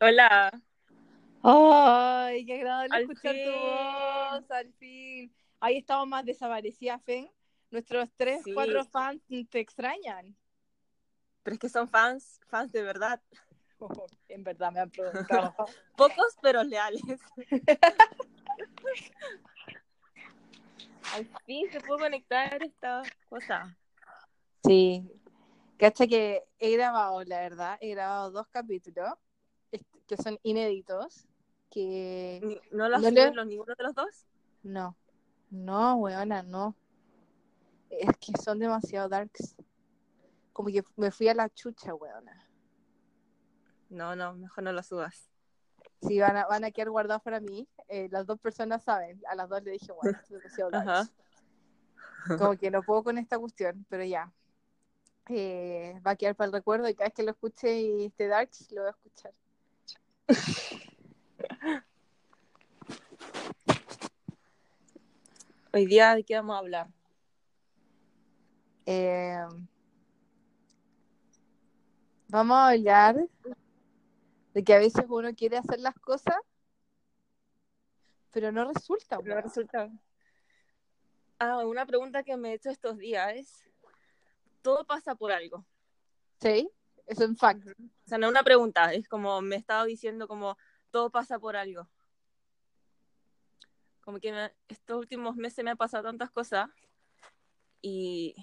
Hola. Ay, qué agradable Al escuchar tu voz, al fin. Ahí estamos más desaparecidas, Fen. Nuestros tres, Sí. cuatro fans te extrañan. Pero es que son fans, fans de verdad. en verdad me han preguntado. Pocos, pero leales. Al fin se pudo conectar esta cosa. sí. Cacha que he grabado, la verdad, he grabado dos capítulos que son inéditos. Que ¿No lo No le- ninguno de los dos? no, no, weona, no. Es que son demasiado darks. Como que me fui a la chucha, weona. No, no, mejor no lo subas. Sí, van a, van a quedar guardados para mí. Eh, las dos personas saben. A las dos le dije, bueno, esto es demasiado darks. Como que no puedo con esta cuestión, pero ya. Eh, va a quedar para el recuerdo y cada vez que lo escuche y esté darks, lo voy a escuchar. Hoy día, ¿de qué vamos a hablar? Eh, vamos a hablar de que a veces uno quiere hacer las cosas, pero no resulta. No resulta. Ah, una pregunta que me he hecho estos días es, todo pasa por algo. ¿Sí? Eso en fact. O sea, no es una pregunta, es como me estaba diciendo como todo pasa por algo. Como que me- estos últimos meses me han pasado tantas cosas y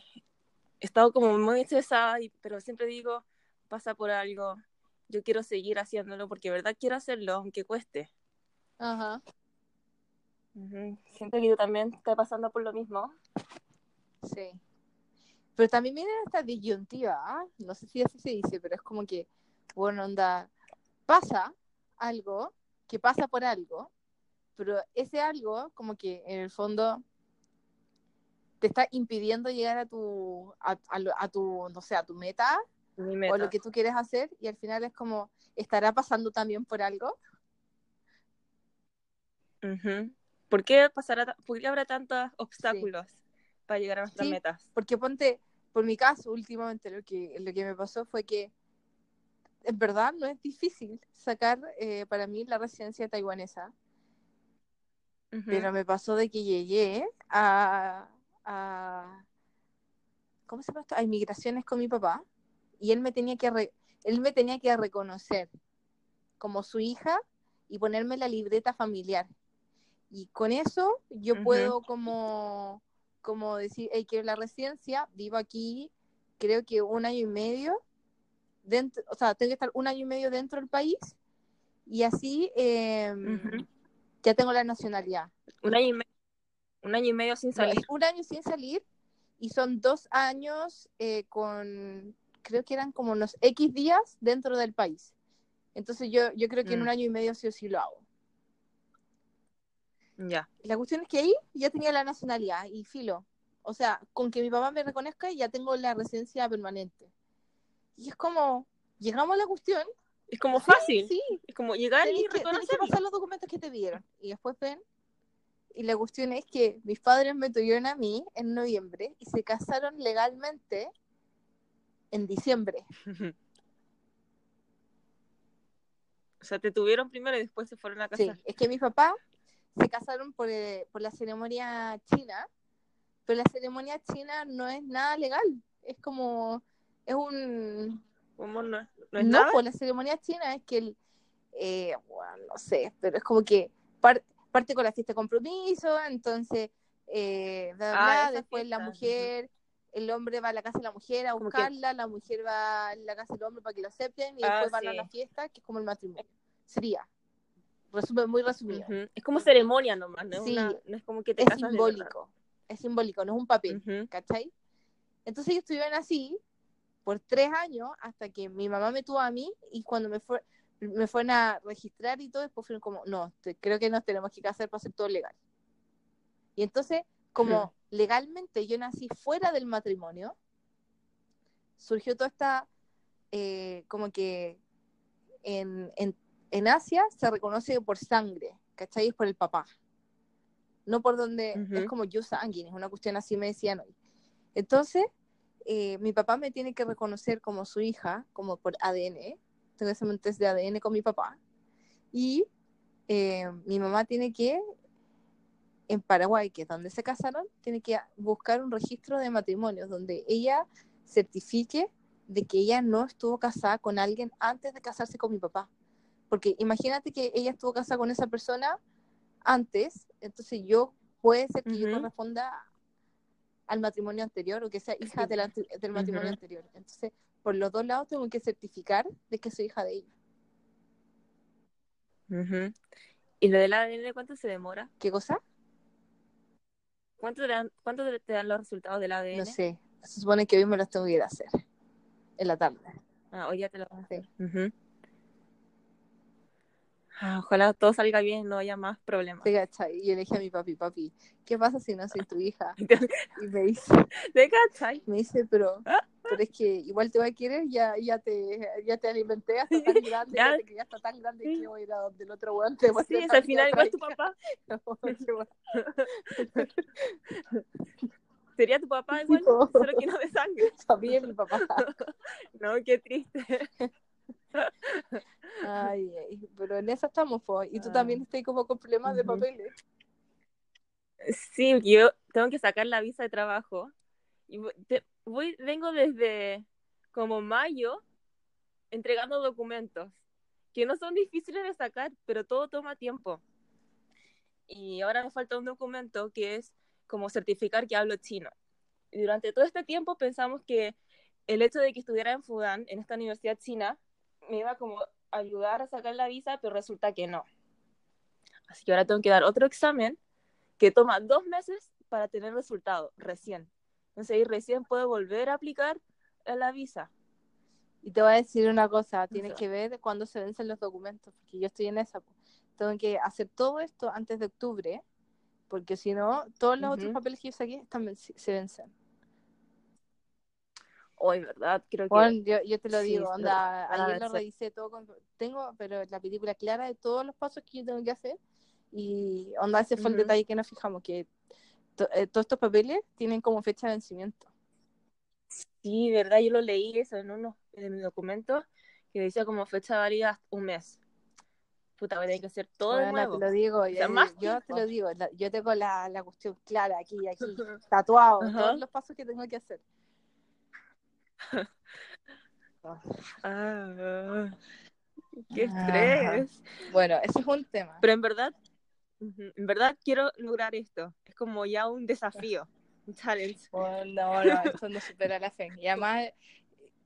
he estado como muy estresada, y- pero siempre digo, pasa por algo, yo quiero seguir haciéndolo porque de verdad quiero hacerlo, aunque cueste. Ajá. Ujú. Siento que tú también estás pasando por lo mismo. Sí. Pero también viene esta disyuntiva, ¿ah? no sé si así se dice, pero es como que, bueno, onda, pasa algo, que pasa por algo, pero ese algo, como que en el fondo te está impidiendo llegar a tu, a, a lo- a tu, no sé, a tu meta Mi o meta. lo que tú quieres hacer, y al final es como, ¿estará pasando también por algo? ¿Por qué pasará, por qué habrá tantos obstáculos para llegar a nuestras Sí. metas? Porque ponte, por mi caso, últimamente lo que, lo que me pasó fue que en verdad no es difícil sacar eh, para mí la residencia taiwanesa, Ujú. pero me pasó de que llegué a, a ¿cómo se llama esto? A inmigraciones con mi papá y él me tenía que re- él me tenía que reconocer como su hija y ponerme la libreta familiar. Y con eso yo puedo como, como decir, hey, quiero la residencia, vivo aquí, creo que un año y medio, dentro, o sea, tengo que estar un año y medio dentro del país y así eh, Ujú. ya tengo la nacionalidad. Un año y medio, un año y medio sin salir. un año sin salir y son dos años eh, con, creo que eran como unos X días dentro del país. Entonces yo, yo creo que en Mm. un año y medio sí o sí lo hago. Ya. La cuestión es que ahí ya tenía la nacionalidad y filo. O sea, con que mi papá me reconozca ya tengo la residencia permanente. Y es como, llegamos a la cuestión. Es como sí, fácil. Sí, Es como llegar tenés y tenés que pasar los documentos que te pidieron. Y después ven. Y la cuestión es que mis padres me tuvieron a mí en noviembre y se casaron legalmente en diciembre. O sea, te tuvieron primero y después se fueron a Sí, casar. es que mis papás se casaron por, eh, por la ceremonia china, pero la ceremonia china no es nada legal. Es como, es un... ¿Cómo no, no es No, nada? pues la ceremonia china es que el, eh, bueno, no sé, pero es como que par- parte con la fiesta de compromiso, entonces, eh, bla, bla, Ah, después la mujer, el hombre va a la casa de la mujer a buscarla, la mujer va a la casa del hombre para que lo acepten y Ah, después van a la fiesta, que es como el matrimonio. Sería. Resumen, muy resumido. Ujú. Es como ceremonia nomás, no Sí. una- no es como que te Es casas simbólico, es simbólico, no es un papel. Ujú. ¿cachai? Entonces ellos estuvieron así por tres años hasta que mi mamá me tuvo a mí y cuando me, fue, me fueron a registrar y todo, después fueron como, no, te- creo que nos tenemos que casar para hacer todo legal. Y entonces, como legalmente yo nací fuera del matrimonio, surgió toda esta, eh, como que en, en, en Asia se reconoce por sangre, ¿cachai? Es por el papá. No por donde, es como yo sanguíneo, es una cuestión así me decían hoy. Entonces, eh, mi papá me tiene que reconocer como su hija, como por ADN. Tengo ese test de ADN con mi papá. Y eh, mi mamá tiene que, en Paraguay, que es donde se casaron, tiene que buscar un registro de matrimonios donde ella certifique de que ella no estuvo casada con alguien antes de casarse con mi papá. Porque imagínate que ella estuvo casada con esa persona antes, entonces yo puede ser que yo corresponda al matrimonio anterior o que sea hija del, del matrimonio anterior. Entonces, por los dos lados tengo que certificar de que soy hija de ella. ¿Y lo del ADN cuánto se demora? ¿Qué cosa? ¿Cuánto te dan, cuánto te dan los resultados del ADN? No sé. Se supone que hoy me los tengo que ir a hacer. En la tarde. Ah, hoy ya te lo vas a hacer. Ah, ojalá todo salga bien, no haya más problemas. Y yo le dije a mi papi, papi, ¿qué pasa si no soy tu hija? y me dice, ¿te cachai? Me dice, pero, pero es que igual te voy a querer, ya, ya te, ya te alimenté hasta tan grande, ya, ya está tan grande que voy a ir a donde el otro weón te Sí, es al final igual tu papá. Sería tu papá igual, solo que no de sangre. También mi papá. no, qué triste. Ay, pero en esa estamos, Y tú también estás como con problemas de papeles. Sí, yo tengo que sacar la visa de trabajo. Y voy, vengo desde como mayo entregando documentos que no son difíciles de sacar, pero todo toma tiempo. Y ahora me falta un documento que es como certificar que hablo chino. Y durante todo este tiempo pensamos que el hecho de que estuviera en Fudan, en esta universidad china, me iba como a ayudar a sacar la visa, pero resulta que no. Así que ahora tengo que dar otro examen que toma dos meses para tener resultado, recién. Entonces ahí recién puedo volver a aplicar a la visa. Y te voy a decir una cosa, tienes que ver cuándo se vencen los documentos, porque yo estoy en esa. Tengo que hacer todo esto antes de octubre, porque si no, todos los otros papeles que yo saqué están, se vencen. Hoy, ¿verdad? Creo que... yo, yo te lo digo, anda, ayer lo revisé todo, con, tengo, pero la película clara de todos los pasos que yo tengo que hacer, y onda, ese fue el detalle que nos fijamos, que eh, todos estos papeles tienen como fecha de vencimiento. Sí, verdad, yo lo leí eso en uno de mis documentos, que decía como fecha válida un mes. Puta, voy a tener que hacer todo de nuevo. te lo digo, yo, yo te lo digo, yo tengo la, la cuestión clara aquí, aquí, tatuado, todos los pasos que tengo que hacer. ah, qué estrés. Bueno, ese es un tema. Pero en verdad, en verdad quiero lograr esto. Es como ya un desafío, un challenge. no, no, esto no supera la fe. Y además,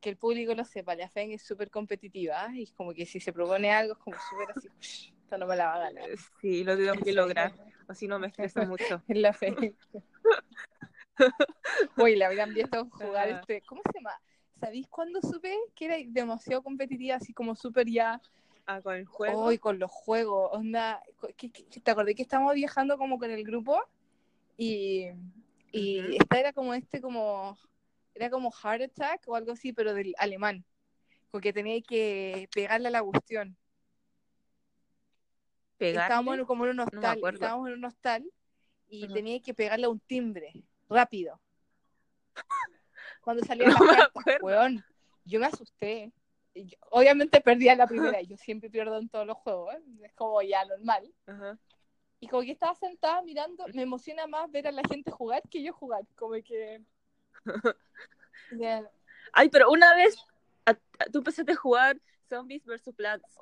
que el público lo sepa, la fe es súper competitiva y es como que si se propone algo es como súper así, esto no me la va a ganar. Sí, lo tengo que lograr, o si no me estreso mucho. En la fe. Uy, le habían visto jugar este, ¿cómo se llama? ¿Sabéis cuándo supe que era demasiado competitiva, así como súper ya? Ah, con el juego. Uy, con los juegos, onda, ¿te acordé que estábamos viajando como con el grupo? Y, y esta era como este, como, era como Heart Attack o algo así, pero del alemán, porque tenía que pegarle a la cuestión. Estábamos como en un hostal, estábamos en un hostal y tenía que pegarle a un timbre rápido. Cuando salía la carta, yo me asusté. obviamente perdía la primera, yo siempre pierdo en todos los juegos, ¿eh? es como ya normal. Y como que estaba sentada mirando, me emociona más ver a la gente jugar que yo jugar, como que... Ay, pero una vez tú empezaste a jugar Zombies vs. Plants.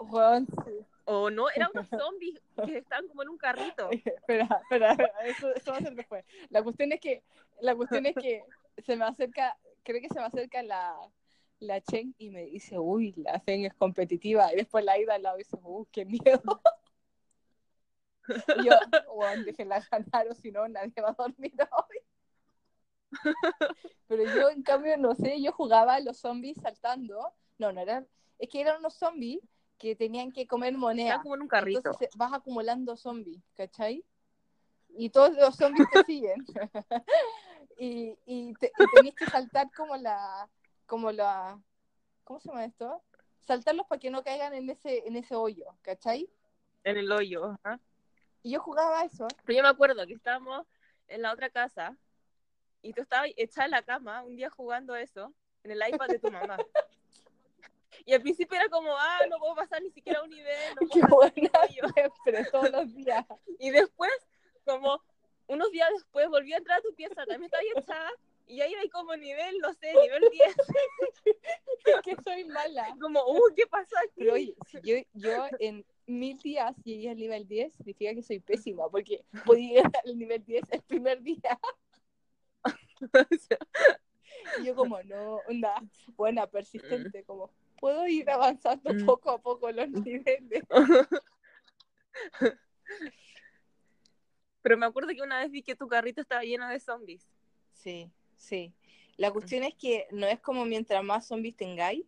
O no, eran unos zombies que estaban como en un carrito. espera, espera, eso, eso, va a ser después. La cuestión es que, la cuestión es que se me acerca, creo que se me acerca la, la Chen y me dice, uy, la Chen es competitiva. Y después la ida al lado dice, uy, qué miedo. y yo, bueno, déjenla ganar o si no, nadie va a dormir hoy. Pero yo, en cambio, no sé, yo jugaba a los zombies saltando. No, no eran, es que eran unos zombies que tenían que comer moneda. como en un carrito. Entonces vas acumulando zombies, ¿cachai? Y todos los zombies te siguen. y, y, tenías que saltar como la, como la, ¿cómo se llama esto? Saltarlos para que no caigan en ese, en ese hoyo, ¿cachai? En el hoyo, Y yo jugaba eso. Pero yo me acuerdo que estábamos en la otra casa y tú estabas echada en la cama un día jugando eso en el iPad de tu mamá. Y al principio era como, ah, no puedo pasar ni siquiera un nivel. No Qué buena, siempre, todos los días. Y después, como unos días después, volví a entrar a tu pieza, también estaba echada. Y ahí hay como nivel, no sé, nivel 10. que soy mala. Como, uh, ¿qué pasó aquí? Pero oye, yo, yo en mil días llegué al nivel 10, significa que soy pésima, porque podía llegar al nivel 10 el primer día. Y yo como, no, onda, buena, persistente, como, puedo ir avanzando Mm. poco a poco los niveles. Pero me acuerdo que una vez vi que tu carrito estaba lleno de zombies. Sí, sí. La cuestión es que no es como mientras más zombies tengáis,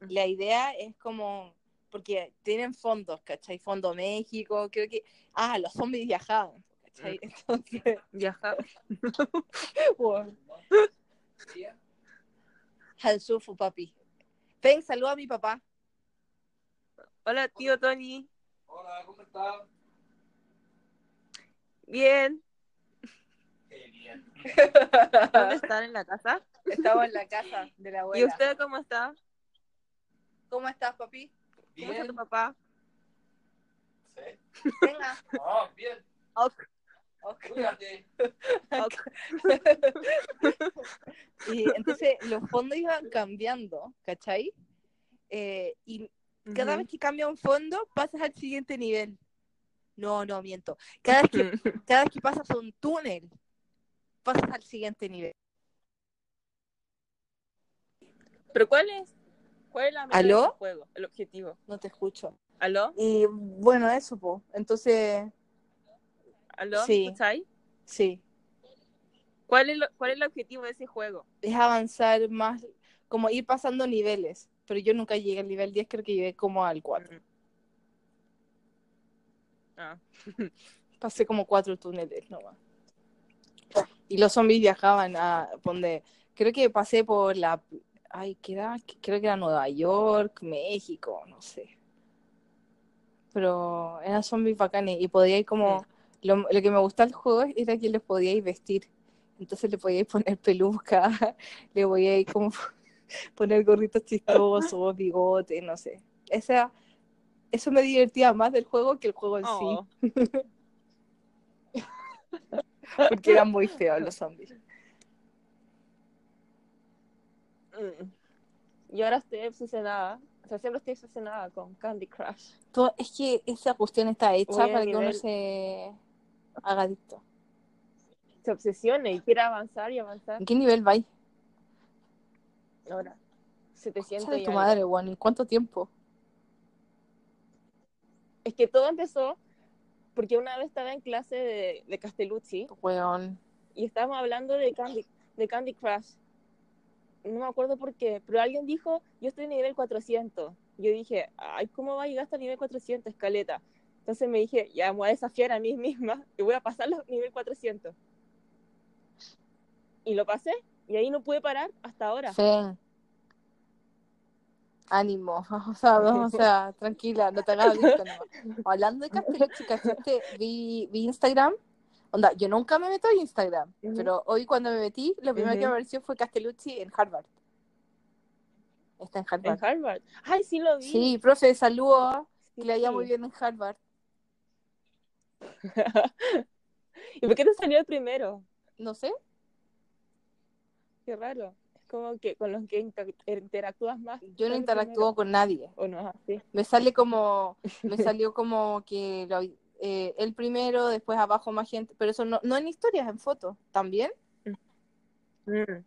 la idea es como, porque tienen fondos, ¿cachai? Fondo México, creo que, ah, los zombies viajaban, ¿cachai? Entonces, Viajar. bueno. Al sufu, papi. Ven, saluda a mi papá. Hola, tío Tony. Hola, ¿cómo estás? Bien. Qué bien. ¿Dónde están en la casa? Estamos en la casa de la ¿Y abuela. usted cómo está? ¿Cómo estás, papi? ¿Cómo está tu Bien. papá? Sí. Venga. Ah, bien. Ok. Ok. Cuídate. Y entonces los fondos iban cambiando, ¿cachai? Eh, y cada vez que cambia un fondo, pasas al siguiente nivel. No, no, miento. Cada vez que, cada vez que pasas un túnel, pasas al siguiente nivel. ¿Pero cuál es? ¿Cuál es la meta ¿Aló? del juego? El objetivo. No te escucho. ¿Aló? Y bueno, eso, po. Entonces, ¿Aló? Sí. ¿Me escucháis? sí, ¿Cuál es, lo- ¿Cuál es el objetivo de ese juego? es avanzar más, como ir pasando niveles. Pero yo nunca llegué al nivel 10, creo que llegué como al 4. Ah. Pasé como cuatro túneles nomás. Y los zombies viajaban a donde, creo que pasé por la, ay, ¿qué era? Creo que era Nueva York, México, no sé. Pero eran zombies bacanes y podía ir como, lo, lo que me gustaba del juego era que les podíais vestir. Entonces le podíais poner peluca, le podíais como poner gorritos chistosos, bigotes, no sé. Esa, eso me divertía más del juego que el juego en sí. Oh. Porque eran muy feos los zombies. Mm. Y ahora estoy obsesionada. O sea, siempre estoy obsesionada con Candy Crush. Todo- es que esa cuestión está hecha Voy para que uno se haga adicto. Se obsesione y quiere avanzar y avanzar. ¿En qué nivel vais? Ahora, 700 Concha de tu madre. ¿En cuánto tiempo? Es que todo empezó porque una vez estaba en clase de, de Castellucci Weón. y estábamos hablando de Candy, de Candy Crush. No me acuerdo por qué, pero alguien dijo, yo estoy en nivel 400. Yo dije, ay, ¿cómo va a llegar hasta el nivel 400, escaleta? Entonces me dije, ya, me voy a desafiar a mí misma y voy a pasar los nivel 400. Y lo pasé, y ahí no pude parar hasta ahora. Fe. Ánimo. O sea, no, o sea, tranquila, no te hagas. Hablando de Castellucci, ¿cachaste? Vi, vi Instagram. Onda, yo nunca me meto en Instagram, pero hoy cuando me metí, lo primero que me apareció fue Castellucci en Harvard. Está en En Harvard. Harvard. Ay, sí lo vi. Sí, profe, saludos. Que le vaya Sí. muy bien en Harvard. ¿Y por qué te salió el primero? No sé. Qué raro. Es como que con los que inter- interactúas más. Yo no interactúo con nadie. ¿O no así? Me sale como, me salió como que lo- eh, el primero, después abajo más gente, pero eso no, no en historias, en fotos. ¿También? Mm.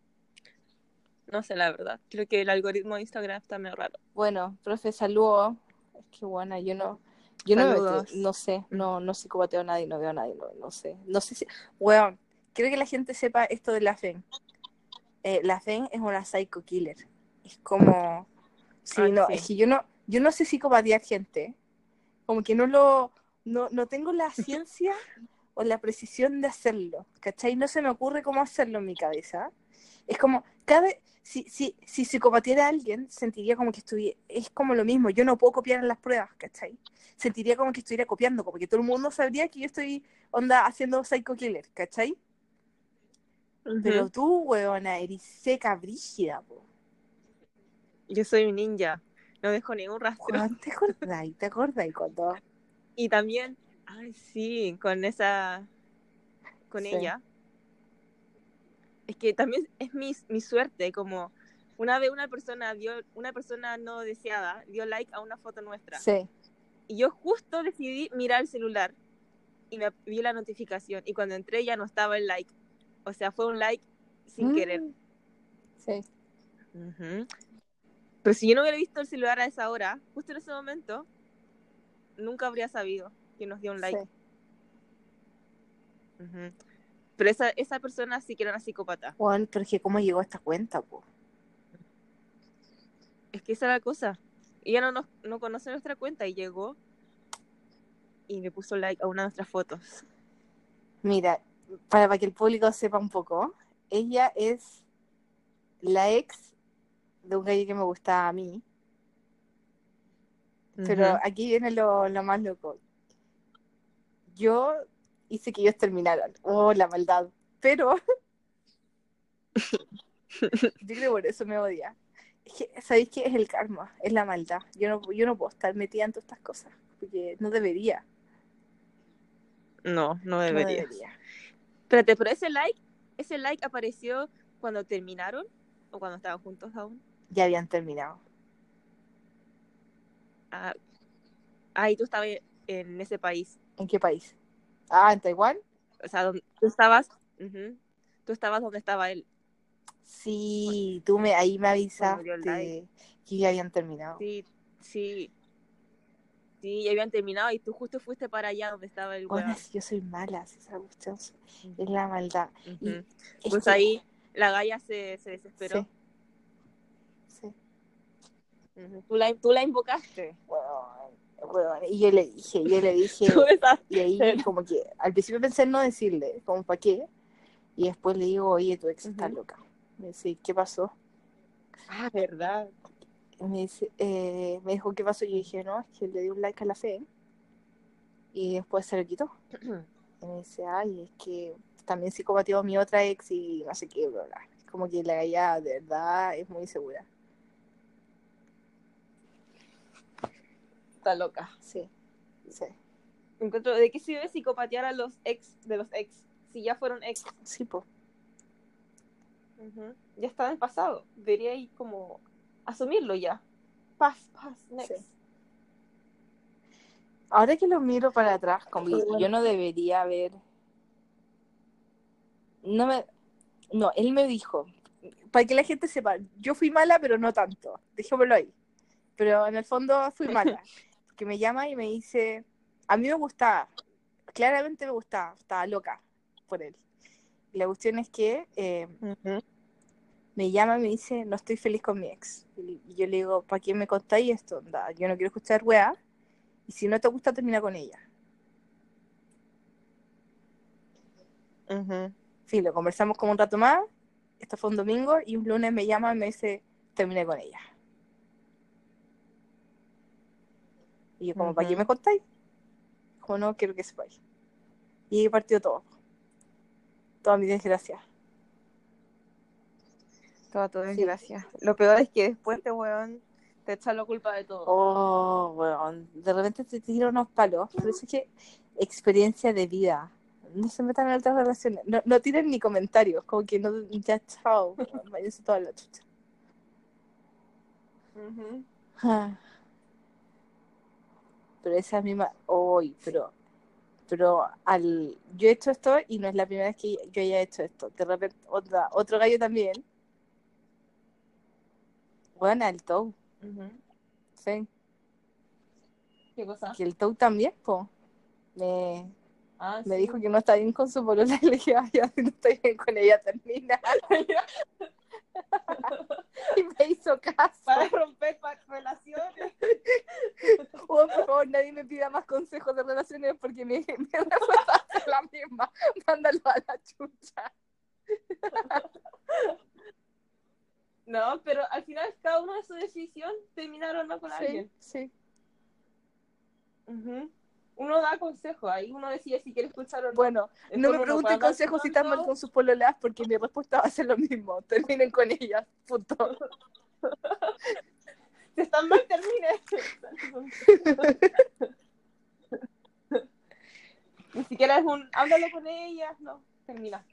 No sé, la verdad. Creo que el algoritmo de Instagram está medio raro. Bueno, profe, saludos. Es que buena, yo no, yo no Saludos. no sé, no, no psicopateo a nadie, no veo a nadie, no, no sé. No sé si, weón, quiero que la gente sepa esto de la FEN. Eh, la FEN es una psycho killer. Es como, sí, Ah, no, sí. es que yo no, yo no sé psicopatear gente. Como que no lo, no, no tengo la ciencia o la precisión de hacerlo, ¿cachai? No se me ocurre cómo hacerlo en mi cabeza. Es como, cada, si, si, si a alguien, sentiría como que estuviera, es como lo mismo, yo no puedo copiar en las pruebas, ¿cachai? Sentiría como que estuviera copiando, como que todo el mundo sabría que yo estoy, onda, haciendo psycho killer, ¿cachai? Pero tú, weona, eres seca, brígida, po. Yo soy un ninja. no dejó ningún rastro. ¿te acordáis? ¿Te acordáis cuando? Y también, ay, sí, con esa, con Sí. ella. Es que también es mi, mi suerte, como una vez una persona dio, una persona no deseada dio like a una foto nuestra. Sí. Y yo justo decidí mirar el celular y me vi la notificación. Y cuando entré ya no estaba el like. O sea, fue un like sin Mm. querer. Sí. Pero si yo no hubiera visto el celular a esa hora, justo en ese momento, nunca habría sabido que nos dio un like. sí. Pero esa, esa persona sí que era una psicópata. Juan, pero es que cómo llegó a esta cuenta, po. Es que esa era la cosa. Ella no, nos, no conoce nuestra cuenta y llegó y le puso like a una de nuestras fotos. Mira, para, para que el público sepa un poco, ella es la ex de un gallo que me gustaba a mí. Pero aquí viene lo, lo más loco. Yo hice que ellos terminaran. Oh, la maldad. Pero yo creo que por eso me odia. Es que, ¿sabéis qué? Es el karma, es la maldad. Yo no, yo no puedo estar metida en todas estas cosas, porque no debería. No, no No debería. debería. Espérate, pero ese like, ese like apareció cuando terminaron o cuando estaban juntos aún. Ya habían terminado. Ah, ah, y tú estabas en ese país. ¿En qué país? Ah, en Taiwán. O sea, donde tú estabas, ujú, tú estabas donde estaba él. Sí, tú me, ahí me avisaste que ya habían terminado. Sí, sí. Sí, ya habían terminado y tú justo fuiste para allá donde estaba el Bueno, si yo soy mala, si esa cuestión es la maldad. Y- Es Pues ahí la galla se, se desesperó. Sí. Sí. Tú, la, tú la invocaste. Weón, weón, Y yo le dije, yo le dije, y ahí como que al principio pensé en no decirle, como para qué, y después le digo, oye, tu ex está loca. Me dice, ¿qué pasó? Ah, verdad. Y me dice, eh, me dijo, ¿qué pasó? Y yo dije, no, es que le di un like a la fe, y después se lo quitó. Y me dice, ay, es que también psicopatió a mi otra ex y no sé qué, bla, bla. Como que la galla de verdad es muy segura. Está loca. Sí, sí. Encuentro, ¿de qué sirve psicopatear a los ex de los ex? Si ya fueron ex. Sí. Ujú. Ya está en el pasado. Debería ir como asumirlo ya. Paz, paz, next. Sí. Ahora que lo miro para atrás, como bueno. yo no debería haber. No me. No, él me dijo, para que la gente sepa, yo fui mala, pero no tanto. Dejémoslo ahí. Pero en el fondo fui mala. Que me llama y me dice, a mí me gustaba, claramente me gustaba, estaba loca por él. Y la cuestión es que eh, me llama y me dice, no estoy feliz con mi ex. Y yo le digo, ¿para qué me contáis esto? Onda, yo no quiero escuchar weá. Y si no te gusta, termina con ella. Ujú. Sí, lo conversamos como un rato más. Esto fue un domingo y un lunes me llama y me dice, terminé con ella. Y yo como, ¿para qué me contáis? Como no, quiero que sepáis. Y ahí partió todo. Toda mi desgracia. Toda tu Sí. desgracia. Lo peor es que después este weón te echa la culpa de todo. Oh, weón. De repente te tiro unos palos. Pero es que experiencia de vida. No se metan en otras relaciones. No, no tiren ni comentarios. Como que no, ya chao. Váyanse toda la chucha. Ah. Pero esa misma, hoy, pero, pero al, yo he hecho esto y no es la primera vez que yo haya hecho esto. De repente, otra, otro gallo también. Bueno, el Ujú. sí, ¿Qué cosa? que el Tou también, po, me, Ah, me sí. dijo que no está bien con su polola y le dije, ay, ya, no estoy bien con ella, termina. y me hizo caso. Para romper relaciones. Oh, por favor, nadie me pida más consejos de relaciones porque mi respuesta es la misma. Mándalo a la chucha. No, pero al final cada uno de su decisión terminar o no con Sí, alguien. sí. Ujú. Uno da consejos, ahí uno decide si quiere escuchar o no. Bueno, no me pregunten consejos si están mal con sus pololas porque mi respuesta va a ser lo mismo. Terminen con ellas, punto. Si están mal, termine. Ni siquiera es un háblalo con ella, no, termina.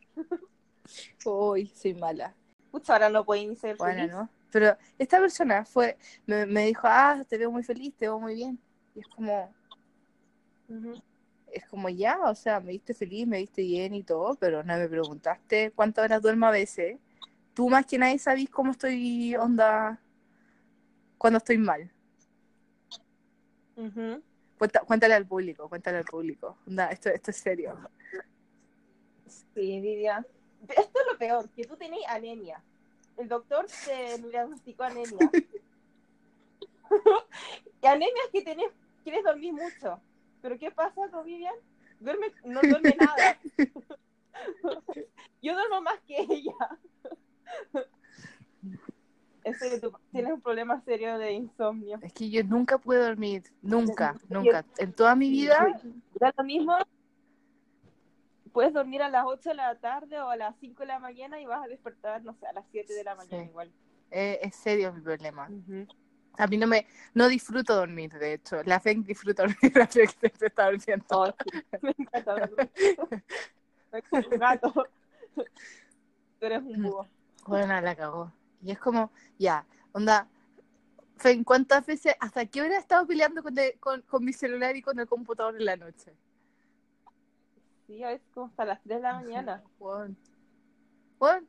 Uy, soy mala. Pucha, ahora no pueden ser Bueno, feliz. ¿no? Pero esta persona fue, me, me dijo, ah, te veo muy feliz, te veo muy bien. Y es como, Es como ya, o sea, me viste feliz, me viste bien y todo, pero no me preguntaste cuántas horas duermo a veces. Tú más que nadie sabís cómo estoy onda cuando estoy mal. Cuenta- cuéntale al público, cuéntale al público. Onda, esto, esto es serio. Sí, Lidia. Esto es lo peor, que tú tenés anemia. El doctor te diagnosticó anemia. y anemia es que tenés, quieres dormir mucho. Pero ¿qué pasa con Vivian? Duerme, no duerme nada. Yo duermo más que ella. En serio, tú tienes un problema serio de insomnio. Es que yo nunca pude dormir, nunca, nunca. En toda mi vida, Da lo mismo. Puedes dormir a las 8 de la tarde o a las 5 de la mañana y vas a despertar, no sé, a las 7 de la mañana Sí. igual. eh, es serio mi problema. Ujú. A mí no me, no disfruto dormir, de hecho. La Feng disfruta dormir, la Feng siempre está durmiendo. Oh, sí. Me encanta dormir. Un gato. Tú eres un búho. Bueno, la cagó. Y es como, ya, onda, Fen, ¿cuántas veces, hasta qué hora he estado peleando con, el- con, con mi celular y con el computador en la noche? Sí, a veces como hasta las 3 de la mañana. Bueno, bueno,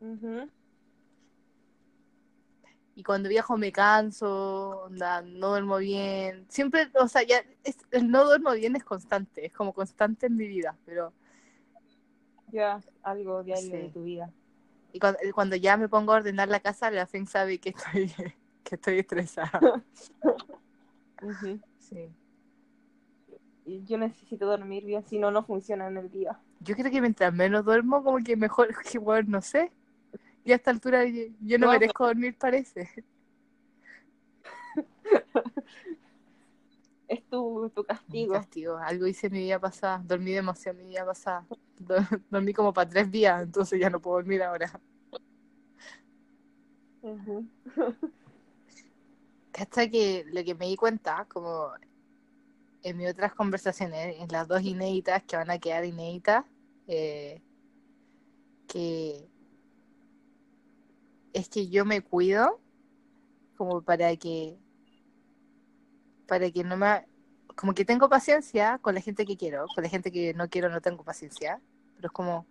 Ujú. Y cuando viajo me canso, onda, no duermo bien. Siempre, o sea, ya, es- el no duermo bien es constante, es como constante en mi vida, pero Ya, algo diario Sí. de tu vida. y cuando, cuando ya me pongo a ordenar la casa, la Fen sabe que estoy, que estoy estresada. Ujú. Sí. Y yo necesito dormir bien, si no, no funciona en el día. Yo creo que mientras menos duermo, como que mejor, que bueno, no sé. Y a esta altura yo, yo no No, merezco dormir, parece. Es tu, tu castigo. castigo. Algo hice mi vida pasada. Dormí demasiado mi vida pasada. Do- Dormí como para tres días, entonces ya no puedo dormir ahora. Ujú. Hasta que lo que me di cuenta, como en mis otras conversaciones, en las dos inéditas que van a quedar inéditas, eh, que es que yo me cuido como para que para que no me como que tengo paciencia con la gente que quiero, con la gente que no quiero no tengo paciencia, pero es como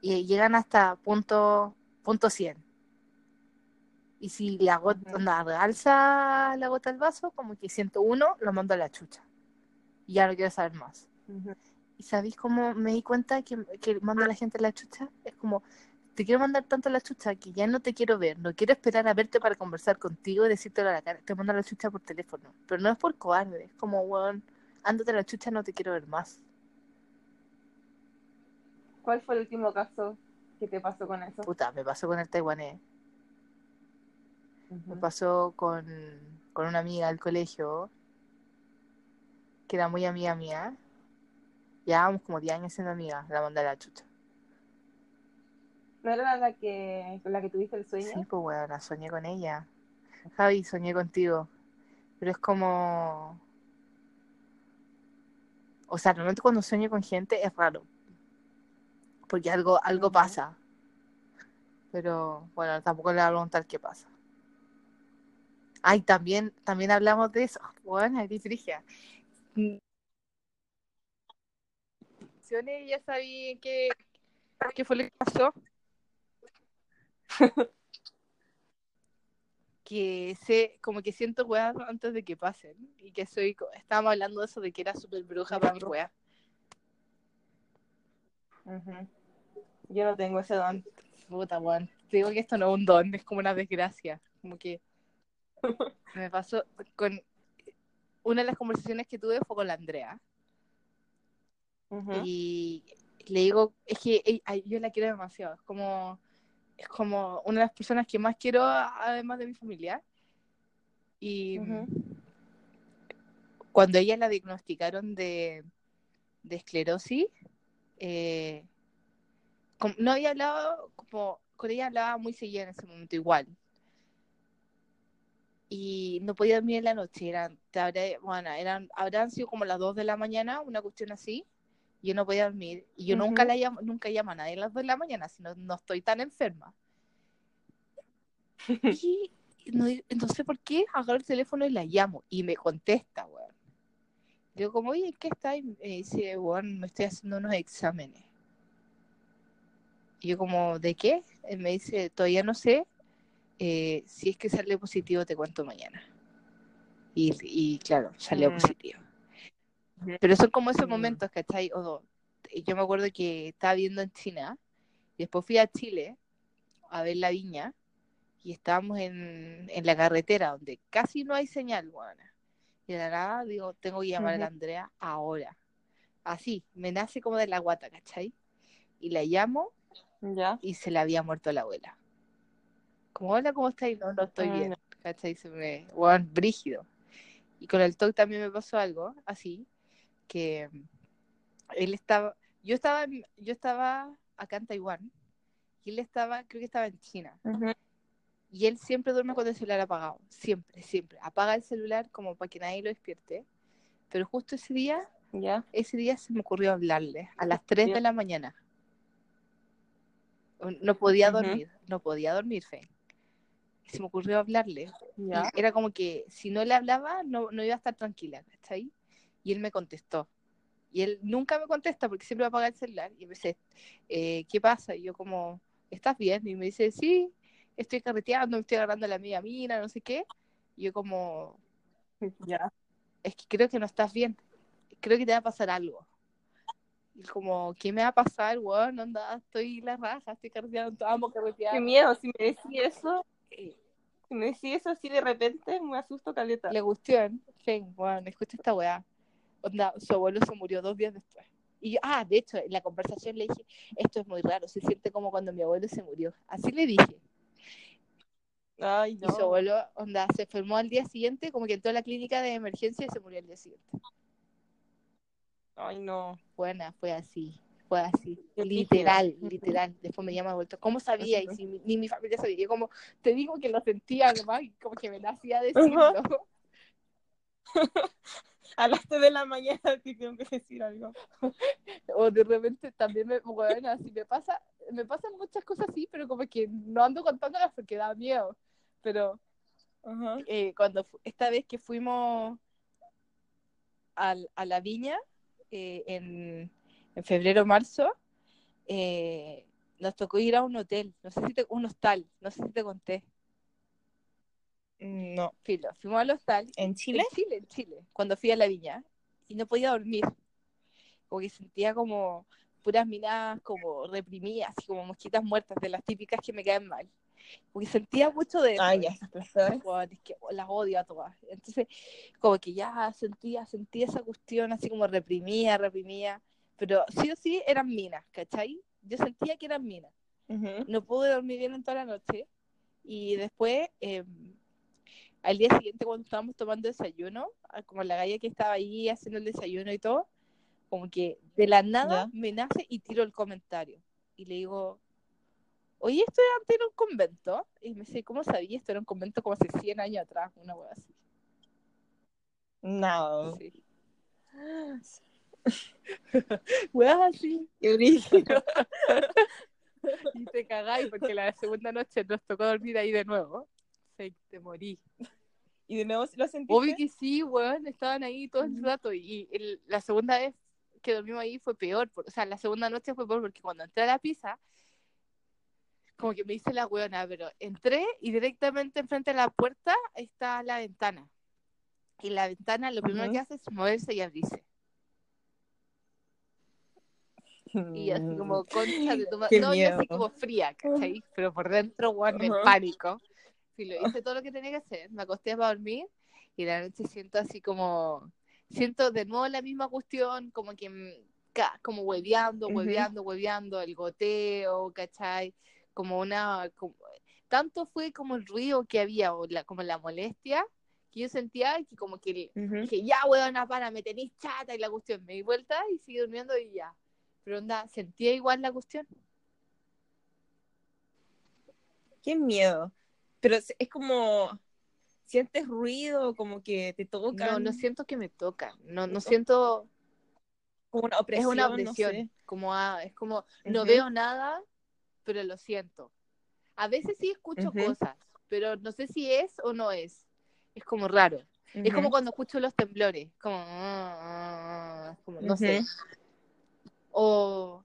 y llegan hasta punto punto 100. Y si la gota Ujú. onda, realza la gota del vaso, como que 101 lo mando a la chucha. Y ya no quiero saber más. ¿Y sabéis cómo me di cuenta que, que mando a la gente a la chucha? Es como, te quiero mandar tanto a la chucha que ya no te quiero ver, no quiero esperar a verte para conversar contigo y decírtelo a la cara. Te mando a la chucha por teléfono. Pero no es por cobarde, es como, weón, ándate a la chucha, no te quiero ver más. ¿Cuál fue el último caso que te pasó con eso? Puta, me pasó con el taiwanés. Me pasó con, con una amiga del colegio, que era muy amiga mía. Llevábamos como 10 años siendo amigas, la mandé a la chucha. ¿No era la que, con la que tuviste el sueño? Sí, pues bueno, soñé con ella. Javi, soñé contigo. Pero es como... O sea, realmente cuando sueño con gente es raro. Porque algo, algo pasa. Pero bueno, tampoco le voy a preguntar qué pasa. Ay, también, también hablamos de eso. Bueno, ahí frigia. Ya sabía qué, qué fue lo que pasó. que sé, como que siento weas antes de que pasen. Y que soy, estábamos hablando de eso, de que era súper bruja para mis weas. Ujú. Yo no tengo ese don. Puta, weón. Te digo que esto no es un don, es como una desgracia. Como que me pasó con una de las conversaciones que tuve fue con la Andrea. Y le digo, es que ey, yo la quiero demasiado. Es como, es como una de las personas que más quiero, además de mi familia. Y cuando ella la diagnosticaron de, de esclerosis, eh, no había hablado, como con ella hablaba muy seguida en ese momento igual. y no podía dormir en la noche. Eran, bueno, eran, habrán sido como las 2 de la mañana, una cuestión así. Y Yo no podía dormir. Y yo nunca la llamo, nunca llamo a nadie a las 2 de la mañana, si no, no estoy tan enferma. Y no, sé por qué agarro el teléfono y la llamo. Y me contesta, weón. Yo como, oye, ¿en ¿qué está? Y me dice, weón, me estoy haciendo unos exámenes. Y yo como, ¿de qué? Él me dice, todavía no sé. eh, si es que sale positivo, te cuento mañana. Y, y claro, salió Mm. positivo. Pero son como esos momentos, ¿cachai? O, yo me acuerdo que estaba viendo en China, y después fui a Chile a ver la viña, y estábamos en, en la carretera donde casi no hay señal, buena. Y de la nada digo, tengo que llamar a la. Andrea ahora. Así, me nace como de la guata, ¿cachai? Y la llamo Ya. y se le había muerto la abuela. Como, hola, ¿cómo estáis? No, no estoy Ah, bien. ¿Cachai? Se me, weón, brígido. Y con el TOC también me pasó algo así, que él estaba, yo estaba, yo estaba acá en Taiwán, y él estaba, creo que estaba en China. Y él siempre duerme con el celular apagado, siempre, siempre. Apaga el celular como para que nadie lo despierte. Pero justo ese día, Ya. ese día se me ocurrió hablarle a las 3 de la mañana. No podía dormir, no podía dormir, Fe. Se me ocurrió hablarle. Era como que si no le hablaba, no, no iba a estar tranquila, ¿cachai? Y él me contestó. Y él nunca me contesta porque siempre apaga el celular. Y me dice, eh, ¿qué pasa? Y yo como, ¿estás bien? Y me dice, sí, estoy carreteando, me estoy agarrando a la media mina, no sé qué. Y yo como, Ya. es que creo que no estás bien. Creo que te va a pasar algo. Y como, ¿qué me va a pasar, weón? Onda, estoy la raja, estoy carreteando, amo carretear. Qué miedo, si me decís eso, si me decís eso así de repente, me asusto caleta. La cuestión, Fen, weón, escucha esta weá. Onda, su abuelo se murió dos días después. Y yo, ah, de hecho, en la conversación le dije, esto es muy raro, se siente como cuando mi abuelo se murió. Así le dije. Ay, no. Y su abuelo, onda, se enfermó al día siguiente, como que entró a la clínica de emergencia y se murió al día siguiente. Ay, no. Buena, fue así, fue así. Literal, literal. Después me llama de vuelta, ¿cómo sabía? Y si ni mi familia sabía. Yo como, te digo que lo sentía nomás, como que me nacía decirlo. A las 3 de la mañana te tengo que decir algo. O de repente también me, bueno, así me pasa, me pasan muchas cosas así, pero como que no ando contándolas porque da miedo. Pero eh, cuando esta vez que fuimos al- a la viña eh, en, en febrero marzo, eh, nos tocó ir a un hotel, no sé si te, un hostal, no sé si te conté. No. Filo, fuimos al hostal ¿En Chile? En Chile, en Chile, cuando fui a la viña y no podía dormir. Como que sentía como puras minas como reprimidas, así como mosquitas muertas, de las típicas que me caen mal. Porque sentía mucho de eso. Ay, ya. Es que las odio a todas. Entonces, como que ya sentía, sentía esa cuestión así como reprimida, reprimida. Pero sí o sí eran minas, ¿cachai? Yo sentía que eran minas Ujú. no pude dormir bien en toda la noche. Y después, eh, al día siguiente, cuando estábamos tomando desayuno, ah, como la galla que estaba ahí haciendo el desayuno y todo, como que de la nada Ya. me nace y tiro el comentario. Y le digo, oye, esto era antes era un convento. Y me dice, ¿cómo sabía? Esto era un convento como hace 100 años atrás, una wea así. No. Sí. Weas así. Qué brillo. Y te cagáis porque la segunda noche nos tocó dormir ahí de nuevo. Te morí. ¿Y de nuevo lo sentiste? Obvio que sí, weón, estaban ahí todo el rato y el- la segunda vez que dormimos ahí fue peor, por- o sea, la segunda noche fue peor porque cuando entré a la pizza, como que me hice la weona, pero entré y directamente enfrente de la puerta está la ventana. Y la ventana lo primero que hace es moverse y abrirse. Y así como concha de tu No, yo así miedo. como fría, ¿cachai? Pero por dentro, weón, en Ajá. pánico. Y lo hice todo lo que tenía que hacer. Me acosté para dormir y la noche siento así como. Siento de nuevo la misma cuestión, como que. Como hueveando, hueveando, hueveando, el goteo, ¿cachai? Como una. como- Tanto fue como el ruido que había, o la, como la molestia, que yo sentía que como que Ujú. dije, ya, weona, para, me tenéis chata y la cuestión. Me di vuelta y seguí durmiendo y ya. Pero onda, sentía igual la cuestión. Qué miedo. Pero es es como. ¿Sientes ruido? Como que te tocan. No, no siento que me tocan. No, no siento. como una Es opresión. una no opresión. sé. Como, ah, es como, no veo nada, pero lo siento. A veces sí escucho cosas, pero no sé si es o no es. Es como raro. Es como cuando escucho los temblores. Como, ah, ah, como no sé. O,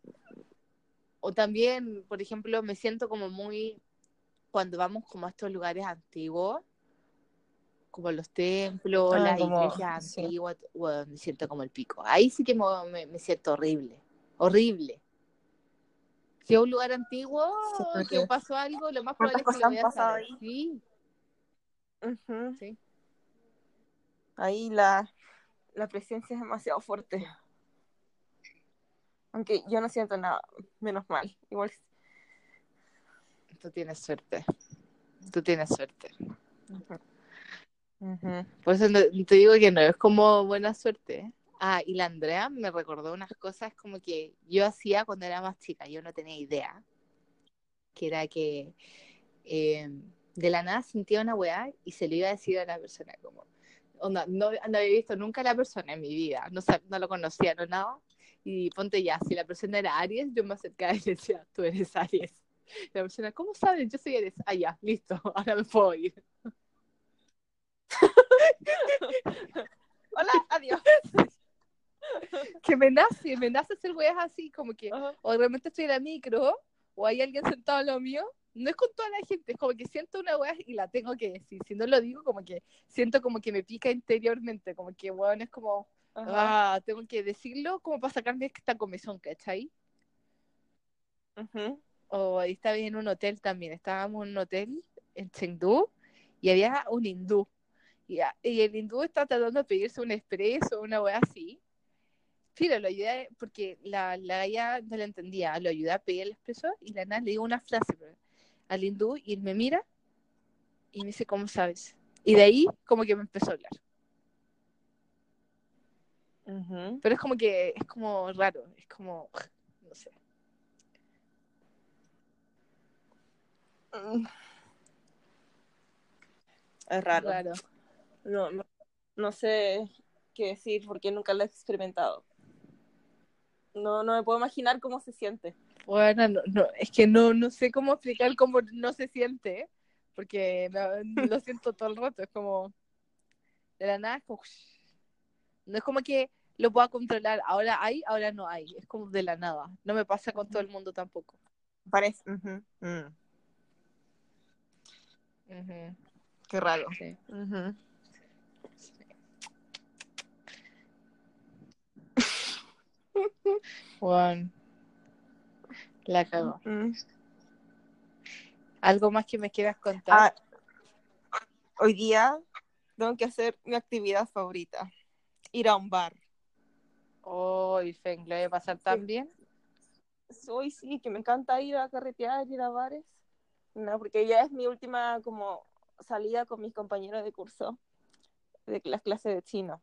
o también, por ejemplo, me siento como muy, cuando vamos como a estos lugares antiguos, como los templos, Ah, las como- iglesias sí. antiguas, bueno, me siento como el pico. Ahí sí que me, me- me siento horrible, horrible. Si es un lugar antiguo, Sí, que pasó algo, lo más ¿cuántas probable es que lo cosas han vea pasado ahí? Sí, sí. Ahí la, la presencia es demasiado fuerte. Aunque yo no siento nada, menos mal. Igual. Tú tienes suerte. Tú tienes suerte. Ujú. Por eso no- te digo que no es como buena suerte. ¿eh? Ah, y la Andrea me recordó unas cosas como que yo hacía cuando era más chica, yo no tenía idea. Que era que eh, de la nada sentía una weá y se lo iba a decir a la persona como, onda, no, no había visto nunca a la persona en mi vida, no, no lo conocía, no nada. Y ponte ya, si la persona era Aries, yo me acercaba y le decía, tú eres Aries. La persona, ¿cómo sabes? Yo soy Aries. Ah, ya, listo, ahora me puedo ir. Hola, adiós. que me nace, me nace hacer weas así, como que Ajá. o de repente estoy en la micro o hay alguien sentado en lo mío, no es con toda la gente, es como que siento una wea y la tengo que decir, si no lo digo como que siento como que me pica interiormente, como que weón es como, Ajá. ah, tengo que decirlo como para sacarme esta comezón, ¿cachai? Ujú. O ahí estaba en un hotel también, estábamos en un hotel en Chengdu y había un hindú. Y, a- y el hindú está tratando de pedirse un expreso, una wea así. Fíjate, lo ayudé porque la, la galla no le entendía, lo ayudé a pedir el expreso y la nada le digo una frase al hindú y él me mira y me dice, ¿cómo sabes? Y de ahí como que me empezó a hablar. Pero es como que es como raro, es como, no sé. Es raro. Raro. No, no, no sé qué decir porque nunca lo he experimentado. No, no me puedo imaginar cómo se siente. Bueno, no, no, es que no, no sé cómo explicar cómo no se siente, porque lo siento todo el rato, es como de la nada, es como, no es como que lo pueda controlar, ahora hay, ahora no hay, es como de la nada, no me pasa con todo el mundo tampoco. Parece. mm, Qué raro. sí. Bueno, la cago. Mm. ¿Algo más que me quieras contar? Ah, hoy día tengo que hacer mi actividad favorita. Ir a un bar. Hoy, Feng, ¿lo voy a pasar tan bien? Hoy sí, que me encanta ir a carretear, ir a bares. No, porque ya es mi última como salida con mis compañeros de curso de las clases de chino.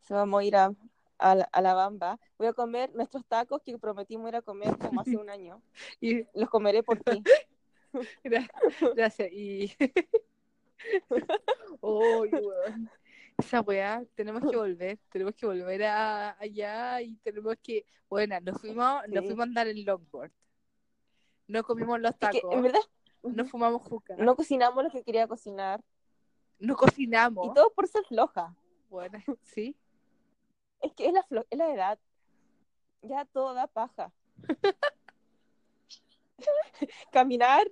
So, vamos a ir a, a, la- a la Bamba. Voy a comer nuestros tacos que prometimos ir a comer como hace un año. Y, Los comeré por ti. gra- gracias, y... Weón. Esa weá, tenemos que volver, tenemos que volver a, allá y tenemos que, bueno, nos fuimos, nos fuimos a andar en longboard. No comimos los Es que, tacos, en verdad, no fumamos juca, no, no cocinamos lo que quería cocinar. cocinamos. Y todo por ser floja. Bueno, sí, Es que es la, es la edad. Ya todo da paja. caminar,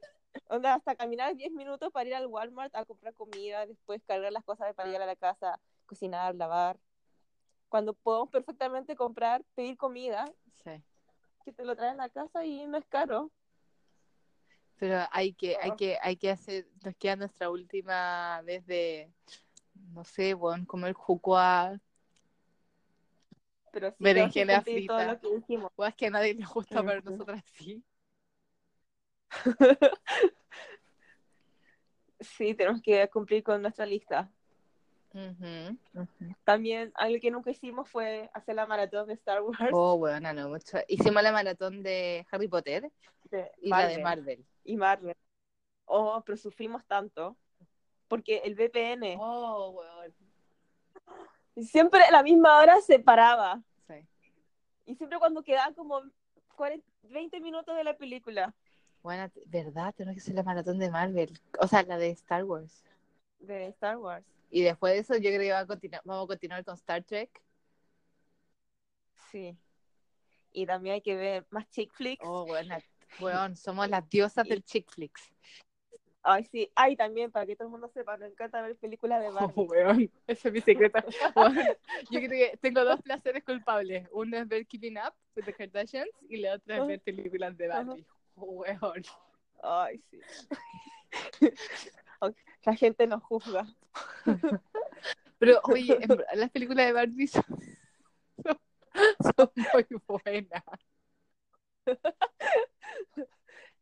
onda, hasta caminar 10 minutos para ir al Walmart a comprar comida, después cargar las cosas para llegar a la casa, cocinar, lavar. Cuando podemos perfectamente comprar, pedir comida, sí. que te lo traen a casa y no es caro. Pero hay que, hay que, hay que hacer, nos queda nuestra última vez de, no sé, bueno, comer jucua, Pero sí, Berenjena cumplir todo frita. lo que dijimos. Weas que a nadie le gusta, pero nosotras sí. Sí, tenemos que cumplir con nuestra lista. También algo que nunca hicimos fue hacer la maratón de Star Wars. Oh, bueno, no, mucho. Hicimos la maratón de Harry Potter de y la de Marvel. Y Marvel. Oh, pero sufrimos tanto. porque el VPN. Oh, weón. Siempre a la misma hora se paraba. Sí. Y siempre cuando quedaban como 40, 20 minutos de la película Bueno, ¿verdad? Tengo que hacer la maratón de Marvel. O sea, la de Star Wars. de Star Wars. Y después de eso, yo creo que va a continuar, vamos a continuar con Star Trek. Sí. Y también hay que ver más chick flicks. Oh, la- weón, somos las diosas del chick flicks. Ay, sí. Ay, también, para que todo el mundo sepa, me encanta ver películas de Oh, Barbie. weón, ese es mi secreto. Yo creo que tengo dos placeres culpables. Uno es ver Keeping Up with the Kardashians y la otra es ver películas de Barbie. Oh, weón. Ay, sí. La gente nos juzga. Pero, oye, las películas de Barbie son, son- son muy buenas.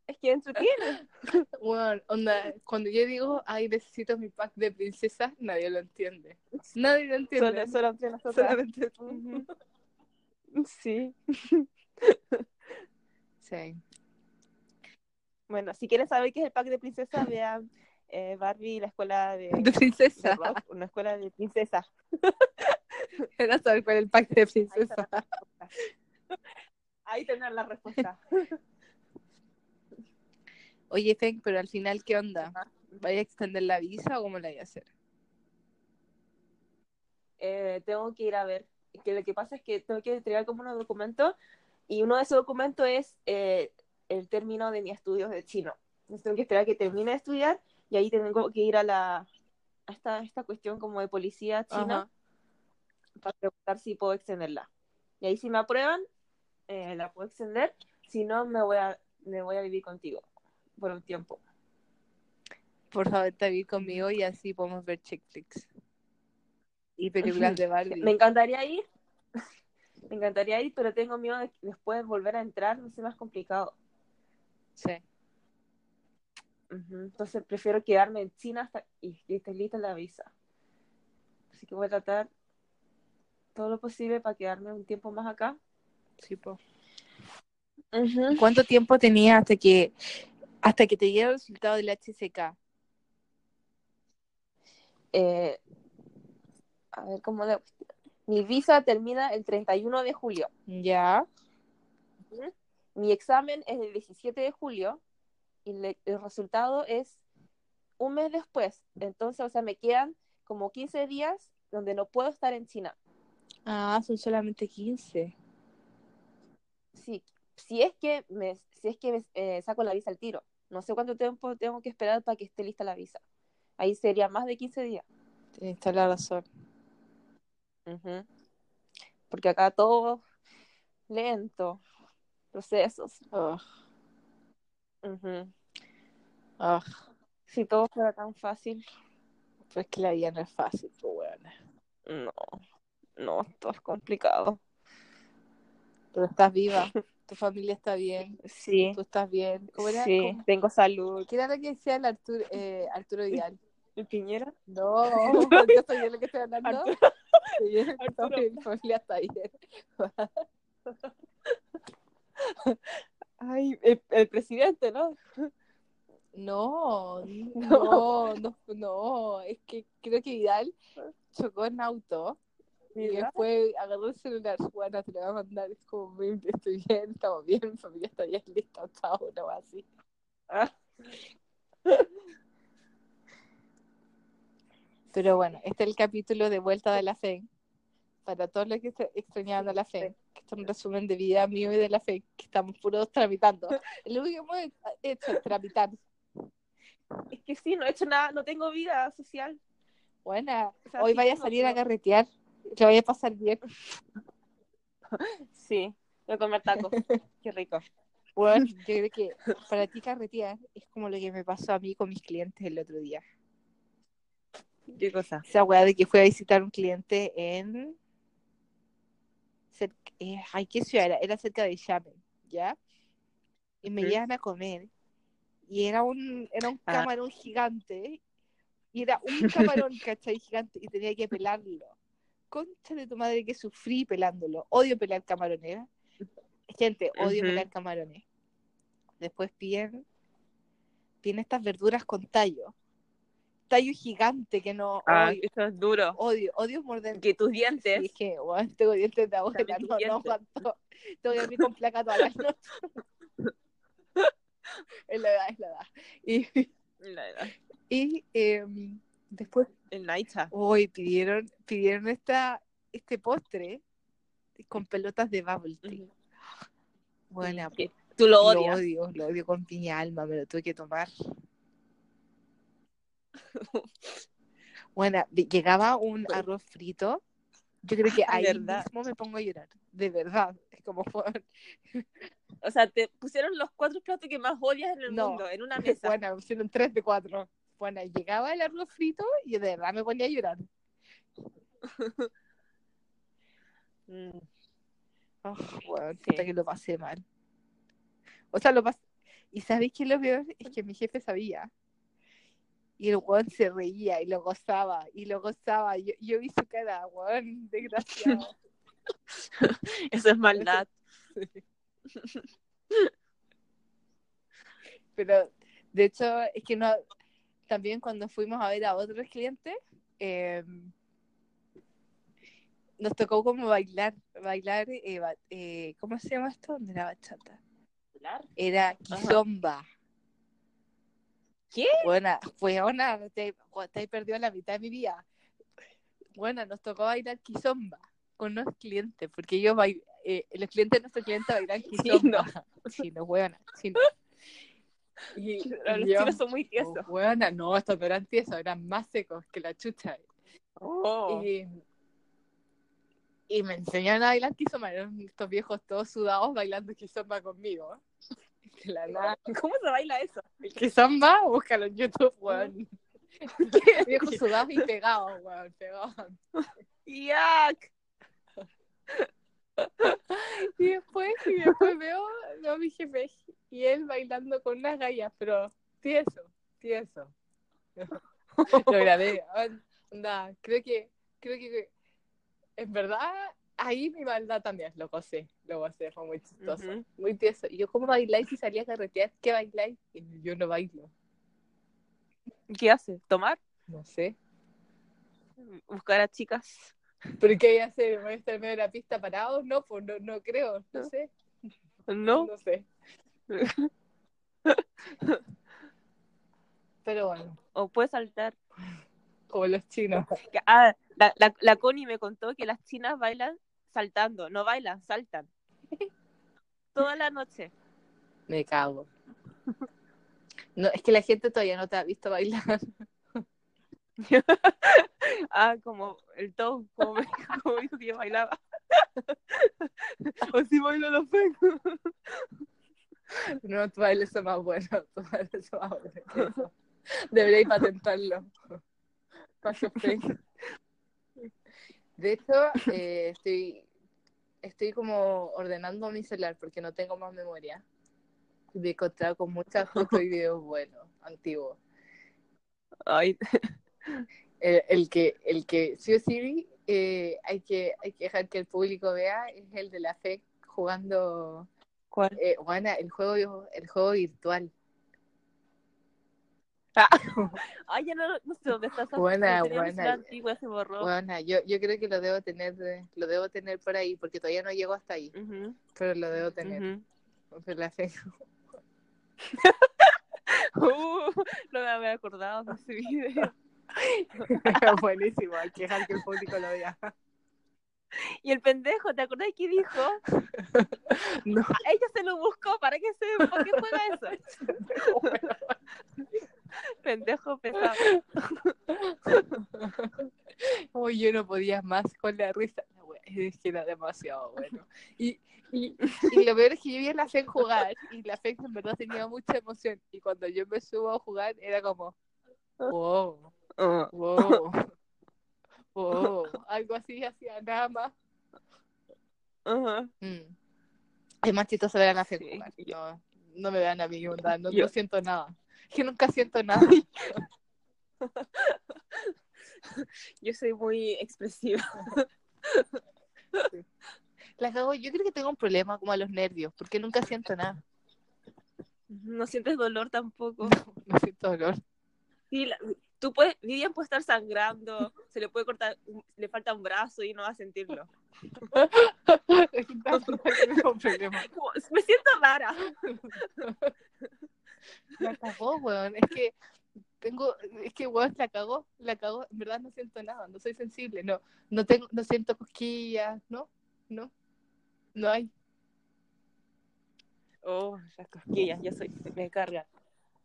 Es que entretiene. Bueno, onda, cuando yo digo, ay, necesito mi pack de princesas, nadie lo entiende. Nadie lo entiende. Solo, solo entre nosotras. Solamente tú. Sí. Sí. Bueno, si quieren saber qué es el pack de princesas, vean eh, Barbie y la escuela de, De de princesa. rock, una escuela de princesas. Era saber cuál es el pack de Ahí princesa. está la respuesta. Ahí tendrán la respuesta. Oye, Feng, pero al final, ¿qué onda? ¿Vaya a extender la visa o cómo la voy a hacer? Eh, tengo que ir a ver. Que lo que pasa es que tengo que entregar como unos documentos y uno de esos documentos es eh, el término de mis estudios de chino. Entonces tengo que esperar a que termine de estudiar y ahí tengo que ir a la a esta, esta cuestión como de policía china Ajá. para preguntar si puedo extenderla. Y ahí si me aprueban, eh, la puedo extender. Si no, me voy a, me voy a vivir contigo por un tiempo. Por favor, te vivir conmigo y así podemos ver chick flicks. Y películas de Barbie. Me encantaría ir, me encantaría ir, pero tengo miedo de que después volver a entrar, no sé, más complicado. Sí. Entonces prefiero quedarme en China hasta y que esté lista la visa. Así que voy a tratar todo lo posible para quedarme un tiempo más acá. Sí, po. ¿Cuánto tiempo tenía hasta que hasta que te diera el resultado del HCK? Eh, a ver cómo le... Mi visa termina el 31 de julio. Ya. Mi examen es el 17 de julio y le- el resultado es un mes después. Entonces, o sea, me quedan como 15 días donde no puedo estar en China. Ah, son solamente 15. Sí, si es que me, si es que me, eh, saco la visa al tiro. No sé cuánto tiempo tengo que esperar para que esté lista la visa. Ahí sería más de 15 días. Tienes toda la razón. Porque acá todo lento, procesos. Si todo fuera tan fácil, Pues que la vida no es fácil, pues bueno. no, no, todo es complicado. Pero estás viva, tu familia está bien, Sí, tú estás bien. ¿Cómo era? sí, ¿Cómo- tengo salud. ¿Qué era lo que decía el Arturo, eh, Arturo Vidal? ¿El Piñera? No, yo soy yo lo que estoy hablando. Arturo. Sí, Arturo. mi familia está bien. Ay, el, el presidente, ¿no? No, no, no, no, es que creo que Vidal chocó en auto y ¿Verdad? después agarró el celular, bueno, te lo voy a mandar, es como, "Baby, estoy bien, estamos bien, mi familia está bien, listo, chao, una cosa así. Ah, Pero bueno, este es el capítulo de Vuelta de la Fe, para todos los que extrañaban a la fe, que es un resumen de vida mío y de la fe, que estamos puros tramitando. Lo único que hemos hecho es tramitar. es que sí, no he hecho nada, no tengo vida social. Buena, O sea, hoy sí vaya a salir a carretear, que vaya a pasar bien. Sí, voy a comer tacos. Qué rico. Bueno, yo creo que para ti carretear es como lo que me pasó a mí con mis clientes el otro día. ¿Qué cosa? Esa weá de que fui a visitar un cliente en... eh, ay, ¿qué ciudad era? Era cerca de Xiamen, ¿ya? Y me Ujú. llevan a comer y era un, era un Ah. camarón gigante y era un camarón, ¿cachai? Gigante y tenía que pelarlo. Concha de tu madre que sufrí pelándolo. Odio pelar camarones. ¿eh? Gente, odio pelar camarones. Después piden, piden estas verduras con tallo, tallo gigante que no Ah, odio, eso es duro. odio, odio morder. Que tus dientes. es que, weón, tengo dientes de abuela, no, no aguanto. Tengo que dormir con placa toda la noche. es la edad, es la edad. Y, La edad. y em, después, El Naicha. hoy pidieron, pidieron esta, este postre con pelotas de bubble tea. Ujú. Bueno, Tú lo lo odias. odio, lo odio con piña alma, me lo tuve que tomar. Bueno, llegaba un Bueno. arroz frito. Yo creo que Ah, ahí ¿verdad? mismo me pongo a llorar. De verdad. Es como fue. O sea, te pusieron los cuatro platos que más odias en el No. mundo en una mesa. Bueno, me pusieron tres de cuatro. Bueno, llegaba el arroz frito y de verdad me ponía a llorar. Mm. Oh, bueno, Sí. puta que lo pasé mal. O sea, lo pasé. ¿Y sabéis qué es lo peor? Es que mi jefe sabía. Y el weón se reía y lo gozaba, y lo gozaba. Yo, yo vi su cara, weón, desgraciado. Eso es maldad. Pero, de hecho, es que no. También cuando fuimos a ver a otros clientes, eh, nos tocó como bailar, bailar, eh, eh, ¿cómo se llama esto? De la bachata. Era kizomba. ¿Qué? Buena, buena, te, te he perdido la mitad de mi vida. Bueno, nos tocó bailar kizomba con los clientes, porque ellos bail- eh, los clientes de nuestro cliente bailan kizomba. Chino, buena, chino. Y, Los chinos son muy tiesos. oh, buena, no, estos no eran tiesos, eran más secos que la chucha. Oh. Y, y me enseñaron a bailar kizomba, eran estos viejos todos sudados bailando kizomba conmigo. De la nada. ¿Cómo se baila eso? Kizomba, búscalo en YouTube, weón. Viejos sudados y pegados, weón, pegados. ¡Yak! Y después, y después veo, veo a mi jefe y él bailando con unas gallas, pero tieso, tieso. Lo grabé. Onda, creo que, creo que en verdad ahí mi maldad también lo gocé, lo gocé, fue muy chistoso, muy tieso. Y yo, ¿cómo bailáis si salía a carretear? ¿Qué bailáis? Y yo no bailo, ¿Qué hace? ¿Tomar? no sé. ¿Buscar a chicas? ¿Pero qué voy a hacer? ¿Voy a estar en medio de la pista parado? No, pues no, no creo, no sé, ¿No? no sé. Pero bueno, ¿O puede saltar? como los chinos. Ah, la, la, la Connie me contó que las chinas bailan saltando. No bailan, saltan. Toda la noche. Me cago. No, es que la gente todavía no te ha visto bailar. Ah, como el Tom, como, me- como dijo que yo bailaba. Así bailo los pecos. No, tu bailes son más buenos. Tu bailes son más eso. Deberéis patentarlo. De hecho, eh, estoy, estoy como ordenando mi celular porque no tengo más memoria. Y Me he encontrado con muchas fotos y videos buenos, antiguos. Ay, El, el que, el que sí o sí eh, hay, que, hay que dejar que el público vea es el de la FEC jugando, ¿cuál? eh, el juego, el juego virtual. Ay, ya no, no sé dónde está esa Buena, buena. ya se borró. Bueno, yo, yo creo que lo debo tener, lo debo tener por ahí, porque todavía no llego hasta ahí, pero lo debo tener. Pero la FEC. Uh, no me había acordado de ese video. Buenísimo, hay que dejar que el público lo vea. Y el pendejo, ¿te acordás qué dijo? No, Ella se lo buscó, ¿para qué se ¿Por qué juega eso? Pendejo pesado. Uy, yo no podía más con la risa. Es que era demasiado bueno. Y, y, y lo peor es que yo vi a la FEC jugar y la FEC en verdad tenía mucha emoción. Y cuando yo me subo a jugar era como, wow, Uh, wow, wow. Algo así hacía nada más. ajá. Mm. Es más chistoso ver a la Sí. No, no me vean a mí, onda, no, Yo- no siento nada. Que nunca siento nada. Yo soy muy expresiva. La cago, yo creo que tengo un problema como a los nervios, porque nunca siento nada. No sientes dolor tampoco. No siento dolor. Sí, la- tú puedes, Vivian puede estar sangrando, se le puede cortar, le falta un brazo y no va a sentirlo. Me siento rara. La cagó, weón. Es que tengo, es que weón la cagó, la cagó. En verdad no siento nada, no soy sensible, no, no tengo, no siento cosquillas, no, no, no hay. Oh, las cosquillas, yo soy, me carga.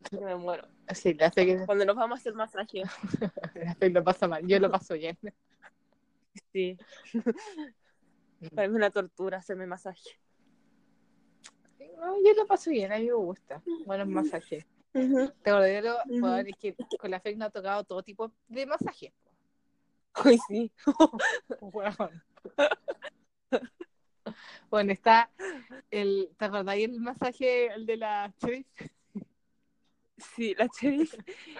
Me muero. Sí, la fe que Cuando nos vamos a hacer masaje. la fe lo pasa mal, yo lo paso bien. Sí. Para mí es una tortura hacerme masaje. No, yo lo paso bien, a mí me gusta. Buenos masajes. Te verdadero, Ujú. weón, es que con la fe no ha tocado todo tipo de masajes. Ay, sí. Weón. Bueno, está el, ¿te acordáis el masaje, el de la Chase? Sí, la cherry,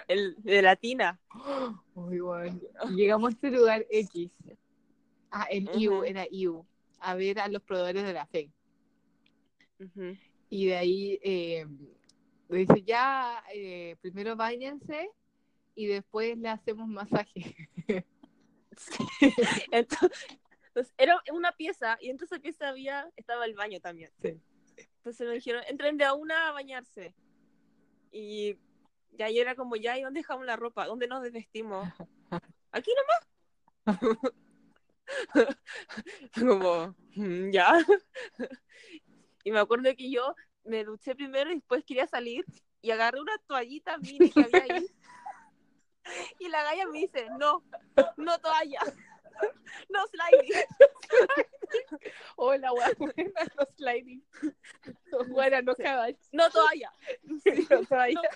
el de latina. Muy bueno. Llegamos a este lugar X. Ah, en IU, era IU. A ver a los proveedores de la fe. Y de ahí eh, dice, ya, eh, primero bañense y después le hacemos masaje. Entonces, entonces, era una pieza y entre esa pieza había, estaba el baño también. Sí. Entonces me dijeron, entren de a una a bañarse. Y ya yo era como, ya, ¿y dónde dejamos la ropa? ¿Dónde nos desvestimos? Aquí nomás. como, "Mm, ya. Y me acuerdo que yo me duché primero y después quería salir y agarré una toallita mini que había ahí. Y la galla me dice, no, no toalla. No sliding. Hola, buena, no sliding. Buena, no caballos. No toalla. No todavía.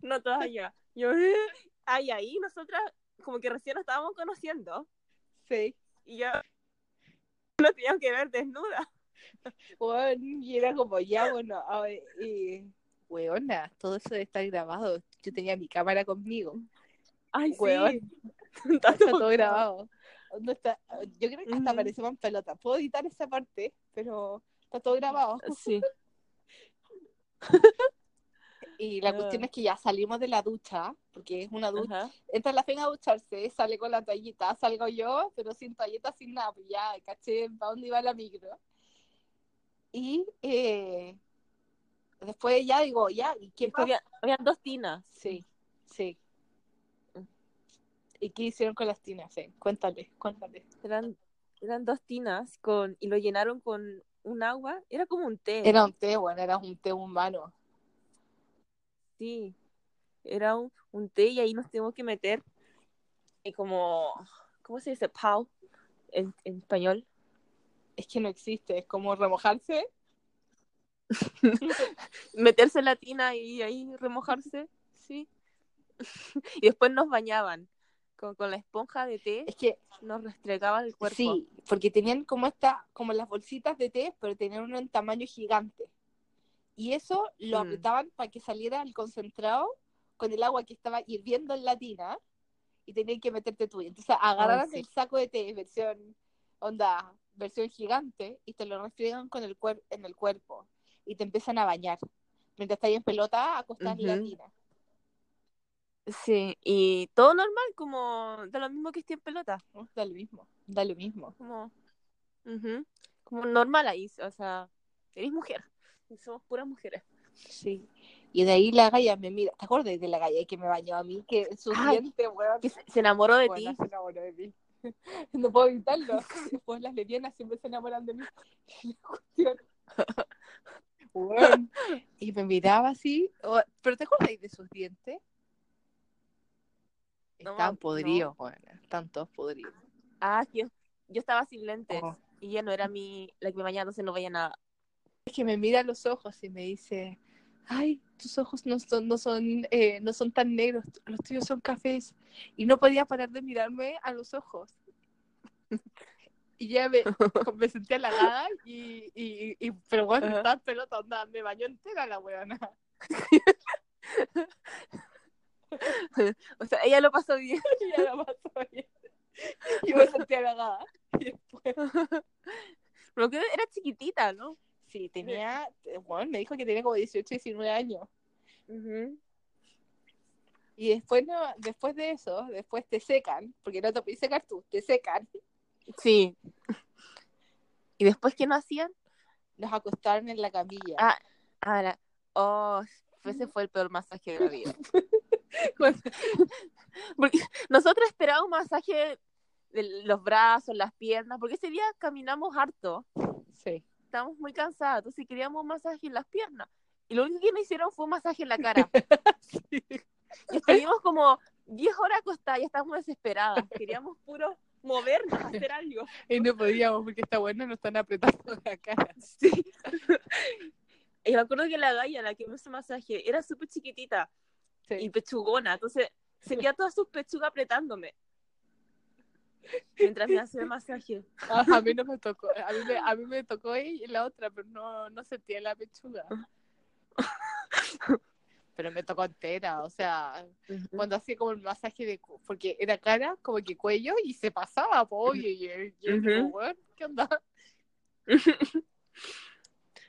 No, no toalla. Yo, ay, ahí nosotras como que recién nos estábamos conociendo Sí. y ya nos teníamos que ver desnuda. Weón, y era como, ya, bueno, a ver, y, weona, todo eso está grabado. Yo tenía mi cámara conmigo. Ay, sí. Está Está todo todo grabado. No está, yo creo que hasta parecemos en pelota. Puedo editar esa parte, pero está todo grabado. Sí. Y la Ah. cuestión es que ya salimos de la ducha, porque es una ducha. Ajá. Entra la fe a ducharse, sale con la toallita, salgo yo, pero sin toallita, sin nada, pues ya, caché para dónde iba la micro. Y eh, después ya digo, ya, ¿y qué pasa? había, habían dos tinas. Sí, sí. ¿Y qué hicieron con las tinas? Cuéntale, cuéntale. Eran, eran dos tinas con, y lo llenaron con un agua. Era como un té. Era un té, bueno, era un té humano. Sí. Era un, un té y ahí nos tuvimos que meter y como, ¿cómo se dice? Pau en, en español. Es que no existe, es como remojarse. Meterse en la tina y ahí remojarse, sí. Y después nos bañaban con, con la esponja de té, Es que nos restregaban el cuerpo. sí, porque tenían como esta, como las bolsitas de té, pero tenían un tamaño gigante. Y eso lo Mm. apretaban para que saliera el concentrado con el agua que estaba hirviendo en la tina y tenían que meterte tú. Entonces agarraran sí. el saco de té, versión onda, versión gigante, y te lo refriegan con el cuer en el cuerpo y te empiezan a bañar. Mientras estás ahí en pelota, acostás en la tina. Sí, y todo normal, como de lo mismo que esté en pelota. Da lo mismo, da lo mismo. Como, como normal ahí, o sea, eres mujer. y somos puras mujeres. Sí. Y de ahí la galla me mira. ¿Te acuerdas de la galla que me bañó a mí? Que sus Ay, dientes, weón. Que se, enamoró de Bueno, ti. se enamoró de mí. No puedo evitarlo. Después las lesbianas siempre se enamoran de mí. Y me miraba así. ¿Pero te acuerdas de sus dientes? No, Están no. podridos. Están todos podridos. Ah, yo, yo estaba sin lentes. Oh. Y ella no era mi, la que me bañaba, entonces no veía nada. Es que me mira a los ojos y me dice, ay, tus ojos no son, no son, eh, no son tan negros, los tuyos son cafés. Y no podía parar de mirarme a los ojos. Y ya me, me sentí halagada y, y, y pero bueno, estaba en pelota, onda, me bañó entera la weona. O sea, ella lo pasó bien. Y ya la pasó bien. Y me sentí halagada. Después, Pero que era chiquitita, ¿no? sí, tenía, bueno, me dijo que tenía como 18, 19 años. Y después, no, después de eso, después te secan, porque no te puedes secar tú, te secan. Sí. ¿Y después qué no hacían? Nos acostaron en la camilla. Ah, ahora, oh, ese fue el peor masaje de la vida. porque nosotros esperábamos masaje de los brazos, las piernas, porque ese día caminamos harto, Sí. estábamos muy cansados, entonces queríamos un masaje en las piernas. Y lo único que nos hicieron fue un masaje en la cara. Y estuvimos como 10 horas acostadas, ya estábamos desesperadas. Queríamos puro movernos, hacer algo. Y no podíamos porque está bueno, nos están apretando la cara. Sí. Y me acuerdo que la galla, la que me hizo masaje, era súper chiquitita y Sí. pechugona, entonces sentía todas sus pechugas apretándome. Mientras me hacía el masaje. A, a mí no me tocó, a mí me, a mí me tocó y la otra, pero no, no sentía la pechuga. Pero me tocó entera, o sea, cuando hacía como el masaje de, porque era cara, como que cuello, y se pasaba, po, y, y, y- y- como, weón, ¿qué onda?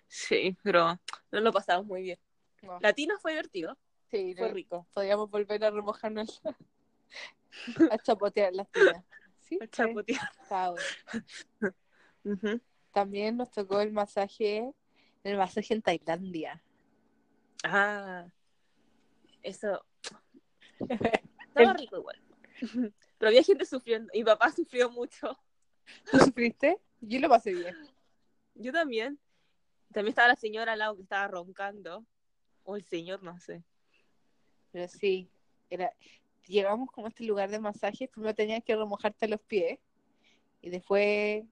Sí, pero no lo pasamos muy bien. No. Latino fue divertido, Sí, fue rico. podíamos volver a remojarnos, a chapotear las tinas. Sí, A chapotear. está bueno. También nos tocó el masaje, el masaje en Tailandia. Ah, eso. Estaba rico igual. Pero había gente sufriendo. Y mi papá sufrió mucho. ¿Tú sufriste? Yo lo pasé bien. Yo también. También estaba la señora al lado que estaba roncando. O el señor, no sé. Pero sí, era, llegamos como a este lugar de masaje, primero tenías que remojarte los pies y después,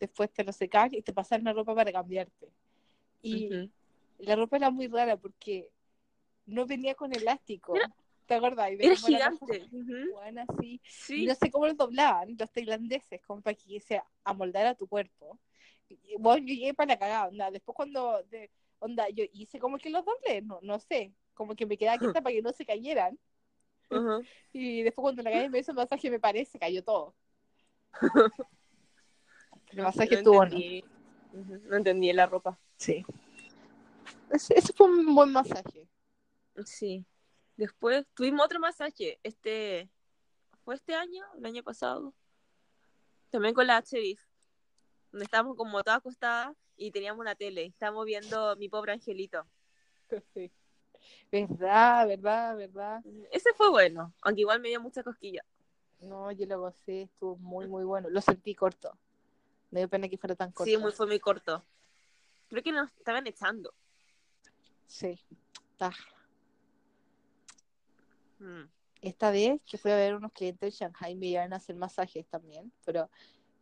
después te lo secas y te pasan la ropa para cambiarte. Y la ropa era muy rara porque no venía con elástico. ¿Te acuerdas? Y Era gigante. Ujú. buena, así. Y no sé cómo lo doblaban los tailandeses, como para que se amoldara tu cuerpo. Y, bueno, yo llegué para la cagada, onda. Después cuando, de, onda, yo hice como que los doblé, no, no sé, como que me quedaba quieta para que no se cayeran. Y después cuando la calle me hizo el masaje, me parece, cayó todo. El masaje No estuvo. Ujú. No entendí la ropa. Sí. Ese, ese fue un buen masaje. Sí. Después tuvimos otro masaje. Este. ¿Fue este año? ¿El año pasado? También con la Sheriff. Donde estábamos como todas acostadas y teníamos una tele. Estábamos viendo Mi Pobre Angelito. Sí. Verdad, verdad, verdad. Ese fue bueno, aunque igual me dio mucha cosquilla. No, yo lo gocé, estuvo muy, muy bueno. Lo sentí corto. Me dio pena que fuera tan corto. Sí, muy, fue muy corto. Creo que nos estaban echando. Sí. Ah. Mm. Esta vez que fui a ver unos clientes en Shanghai me iban a hacer masajes también, pero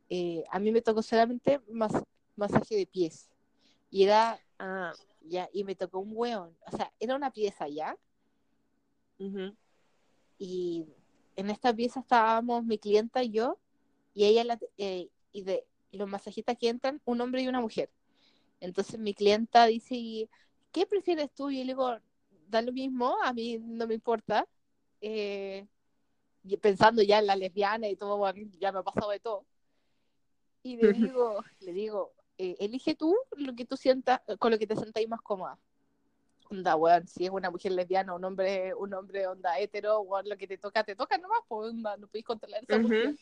eh, a mí me tocó solamente mas- masaje de pies. Y era, Ah, ya, y me tocó un hueón. O sea, era una pieza ya, ujú. y en esta pieza estábamos mi clienta y yo, y ella, la- eh, y de los masajistas que entran, un hombre y una mujer. Entonces mi clienta dice, "¿Y ¿qué prefieres tú? Y yo le digo, da lo mismo, a mí no me importa. Eh, pensando ya en la lesbiana y todo, ya me ha pasado de todo. Y le digo, le digo, eh, elige tú lo que tú sientas, con lo que te sentáis más cómoda. Onda, weón, si es una mujer lesbiana, un hombre, un hombre onda hetero, weón, lo que te toca, te toca nomás, pues onda, no podéis controlar esa Ujú. cuestión.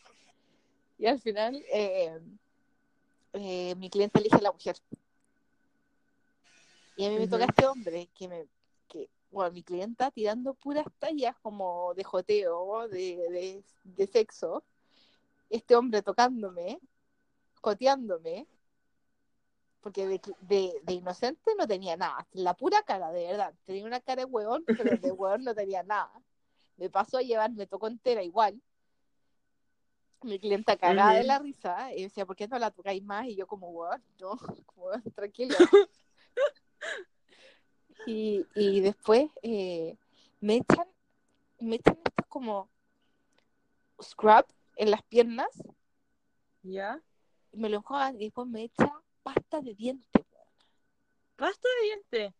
Y al final, eh, eh, mi cliente elige a la mujer. Y a mí me toca este hombre que me, que, bueno, mi clienta tirando puras tallas como de joteo, de, de, de sexo. Este hombre tocándome, joteándome, porque de, de, de inocente no tenía nada, la pura cara, de verdad. Tenía una cara de hueón, pero de hueón no tenía nada. Me pasó a llevar, me tocó entera igual. Mi clienta cagada de Ujú. la risa, y decía, ¿por qué no la tocáis más? Y yo como, hueón, no, como, "Weón, tranquilo. y, y después eh, me echan, me echan estos como scrub en las piernas, ¿Ya? y me lo enjuagan y después me echa pasta de dientes. Pasta de diente.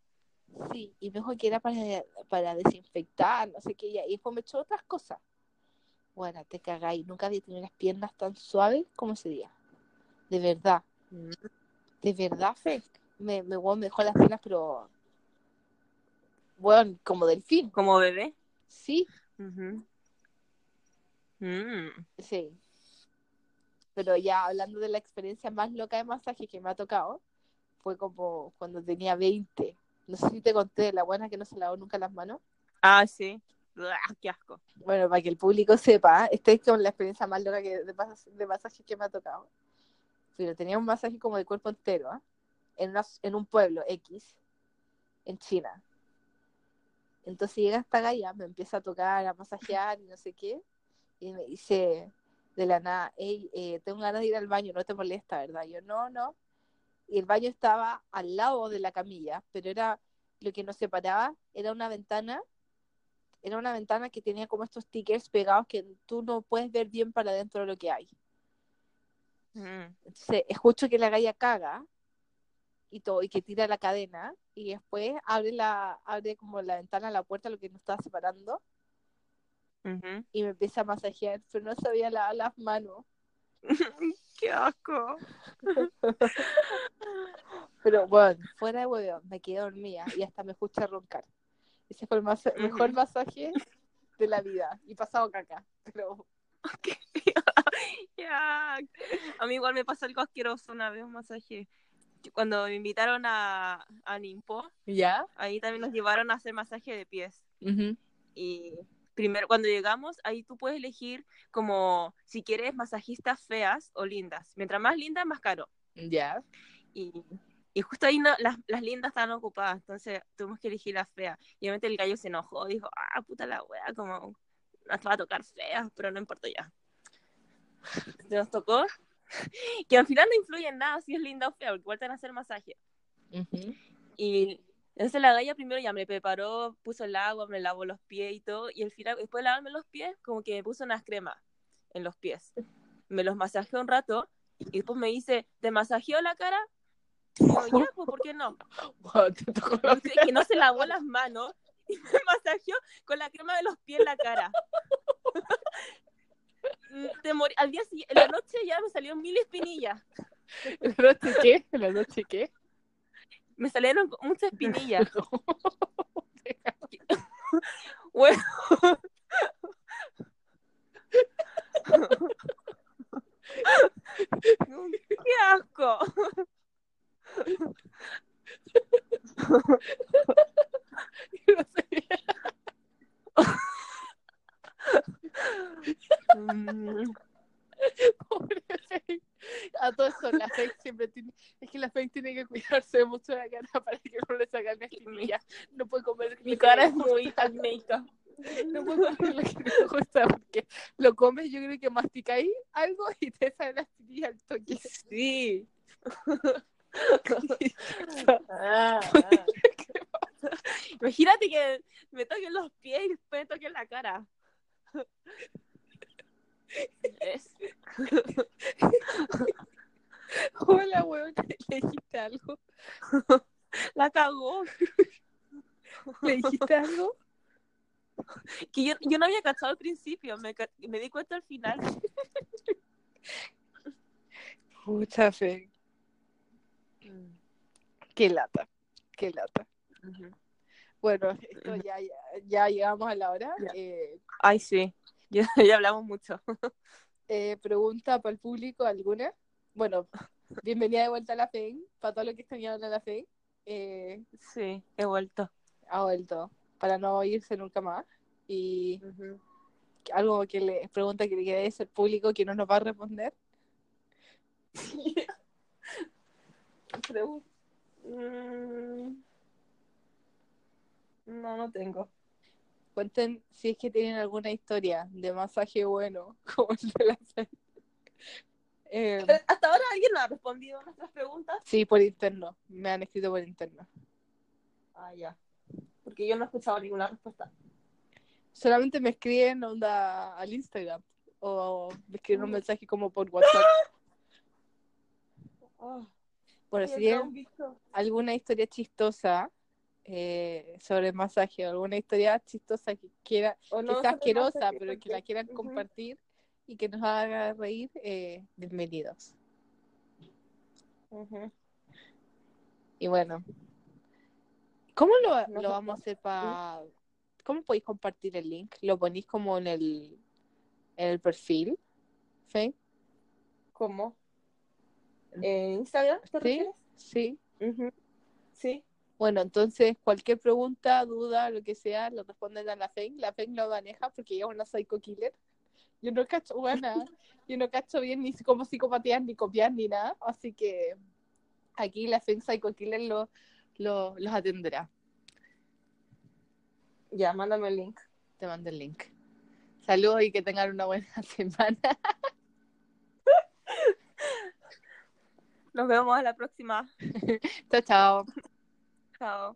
Sí, y me dijo que era para, para desinfectar, no sé qué, y después me echó otras cosas. Bueno, te cagáis, nunca había tenido las piernas tan suaves como ese día. De verdad, de verdad, Fe. Me, me, me dejó las piernas, pero. Bueno, como delfín. Como bebé. Sí. Mm. sí. Pero ya hablando de la experiencia más loca de masaje que me ha tocado, fue como cuando tenía 20. No sé si te conté la buena que no se lavó nunca las manos. Ah, sí. Uah, qué asco. Bueno, para que el público sepa, esta es como la experiencia más loca que, de, mas- de masaje que me ha tocado. Pero tenía un masaje como de cuerpo entero, ¿ah? en, una- en un pueblo X, en China. Entonces llega esta galla, me empieza a tocar, a masajear y no sé qué, y me dice de la nada, hey, eh, tengo ganas de ir al baño, no te molesta, ¿verdad? Yo, no, no. Y el baño estaba al lado de la camilla, pero era lo que nos separaba, era una ventana era una ventana que tenía como estos stickers pegados que tú no puedes ver bien para adentro de lo que hay. Mm. Entonces, escucho que la galla caga y todo, y que tira la cadena, y después abre la, abre como la ventana, la puerta, lo que nos estaba separando, Ujú. y me empieza a masajear, pero no sabía lavar las manos. Qué asco. Pero bueno, fuera de huevo, me quedé dormida y hasta me escucha roncar. Ese fue el masa- mejor masaje de la vida, y pasado caca, pero Ya. A mí igual me pasó algo asqueroso una vez un masaje. Cuando me invitaron a, a Nimpo, ¿ya? ahí también nos llevaron a hacer masaje de pies. Ujú. Y primero, cuando llegamos, ahí tú puedes elegir como si quieres masajistas feas o lindas. Mientras más lindas, más caro. ¿Ya? Y, y justo ahí no, las, las lindas estaban ocupadas, entonces tuvimos que elegir las feas. Y obviamente el gallo se enojó, dijo, ah, puta la wea, como nos va a tocar feas, pero no importa ya. Nos tocó, que al final no influye en nada si es linda o fea, porque igual te van a hacer masaje. Ujú. Y entonces la galla primero ya me preparó, puso el agua, me lavó los pies y todo, y al final, después de lavarme los pies, como que me puso unas cremas en los pies. Me los masajeó un rato, y después me dice, ¿te masajeó la cara? Y ya, pues, ¿por qué no? Dice que no se lavó las manos y me masajeó con la crema de los pies en la cara. Mm, Te morí- Al día siguiente, en la noche ya me salieron mil espinillas. ¿La noche qué? ¿La noche qué? Me salieron muchas espinillas. Bueno. ¡Qué asco! Mm, Pobre. A todo eso, la Fake siempre tiene. Es que la Fake tiene que cuidarse mucho la cara para que no le saquen la espinilla. No puede comer. Mi cara es muy acnéica. No puede comer lo que no gusta porque lo comes, yo creo que masticáis algo y te sale la espinilla al toque. Sí. Ah, Imagínate que me toquen los pies y después me toquen la cara. Hola, weón. ¿Le dijiste algo? La cagó. ¿Le dijiste algo? Que yo, yo no había cachado al principio, me, me di cuenta al final. Pucha fe. Qué lata. Qué lata. Bueno, esto ya, ya, ya llegamos a la hora. Ya. Eh, Ay, sí. Ya, ya hablamos mucho. eh, pregunta para el público alguna. Bueno, bienvenida de vuelta a la FEN. Para todo lo que extrañaron a la FEN. Eh, Sí, he vuelto. ha vuelto. Para no irse nunca más. Y algo que le pregunta que le quede al público que no nos va a responder. Pregun- Mm. No, no tengo. Cuenten si es que tienen alguna historia de masaje bueno, como el de la. Eh, Hasta ahora alguien no ha respondido a nuestras preguntas. sí, por interno. Me han escrito por interno. Ah, ya. Porque yo no he escuchado ninguna respuesta. Solamente me escriben onda al Instagram o me escriben un mensaje como por WhatsApp. Oh, Bueno, si alguna historia chistosa eh, sobre el masaje o alguna historia chistosa que quiera, o que sea asquerosa, masaje, pero que la quieran compartir y que nos haga reír, eh, bienvenidos. Y bueno, ¿cómo lo, No lo vamos a hacer para ¿Cómo podéis compartir el link? ¿Lo ponéis como en el, en el perfil? ¿Sí? ¿Cómo? ¿En Instagram? ¿Te ¿Sí? refieres? Sí. Sí. Bueno, entonces cualquier pregunta, duda, lo que sea, lo responden a la FEN. La FEN lo maneja porque ella es una psycho killer. Yo no cacho, buena, yo no cacho bien ni cómo psicopatías, ni copiar, ni nada. Así que aquí la FEN psycho killer lo, lo- los atenderá. Ya, mándame el link. Te mando el link. Saludos y que tengan una buena semana. Nos vemos a la próxima. chao, chao. Chao.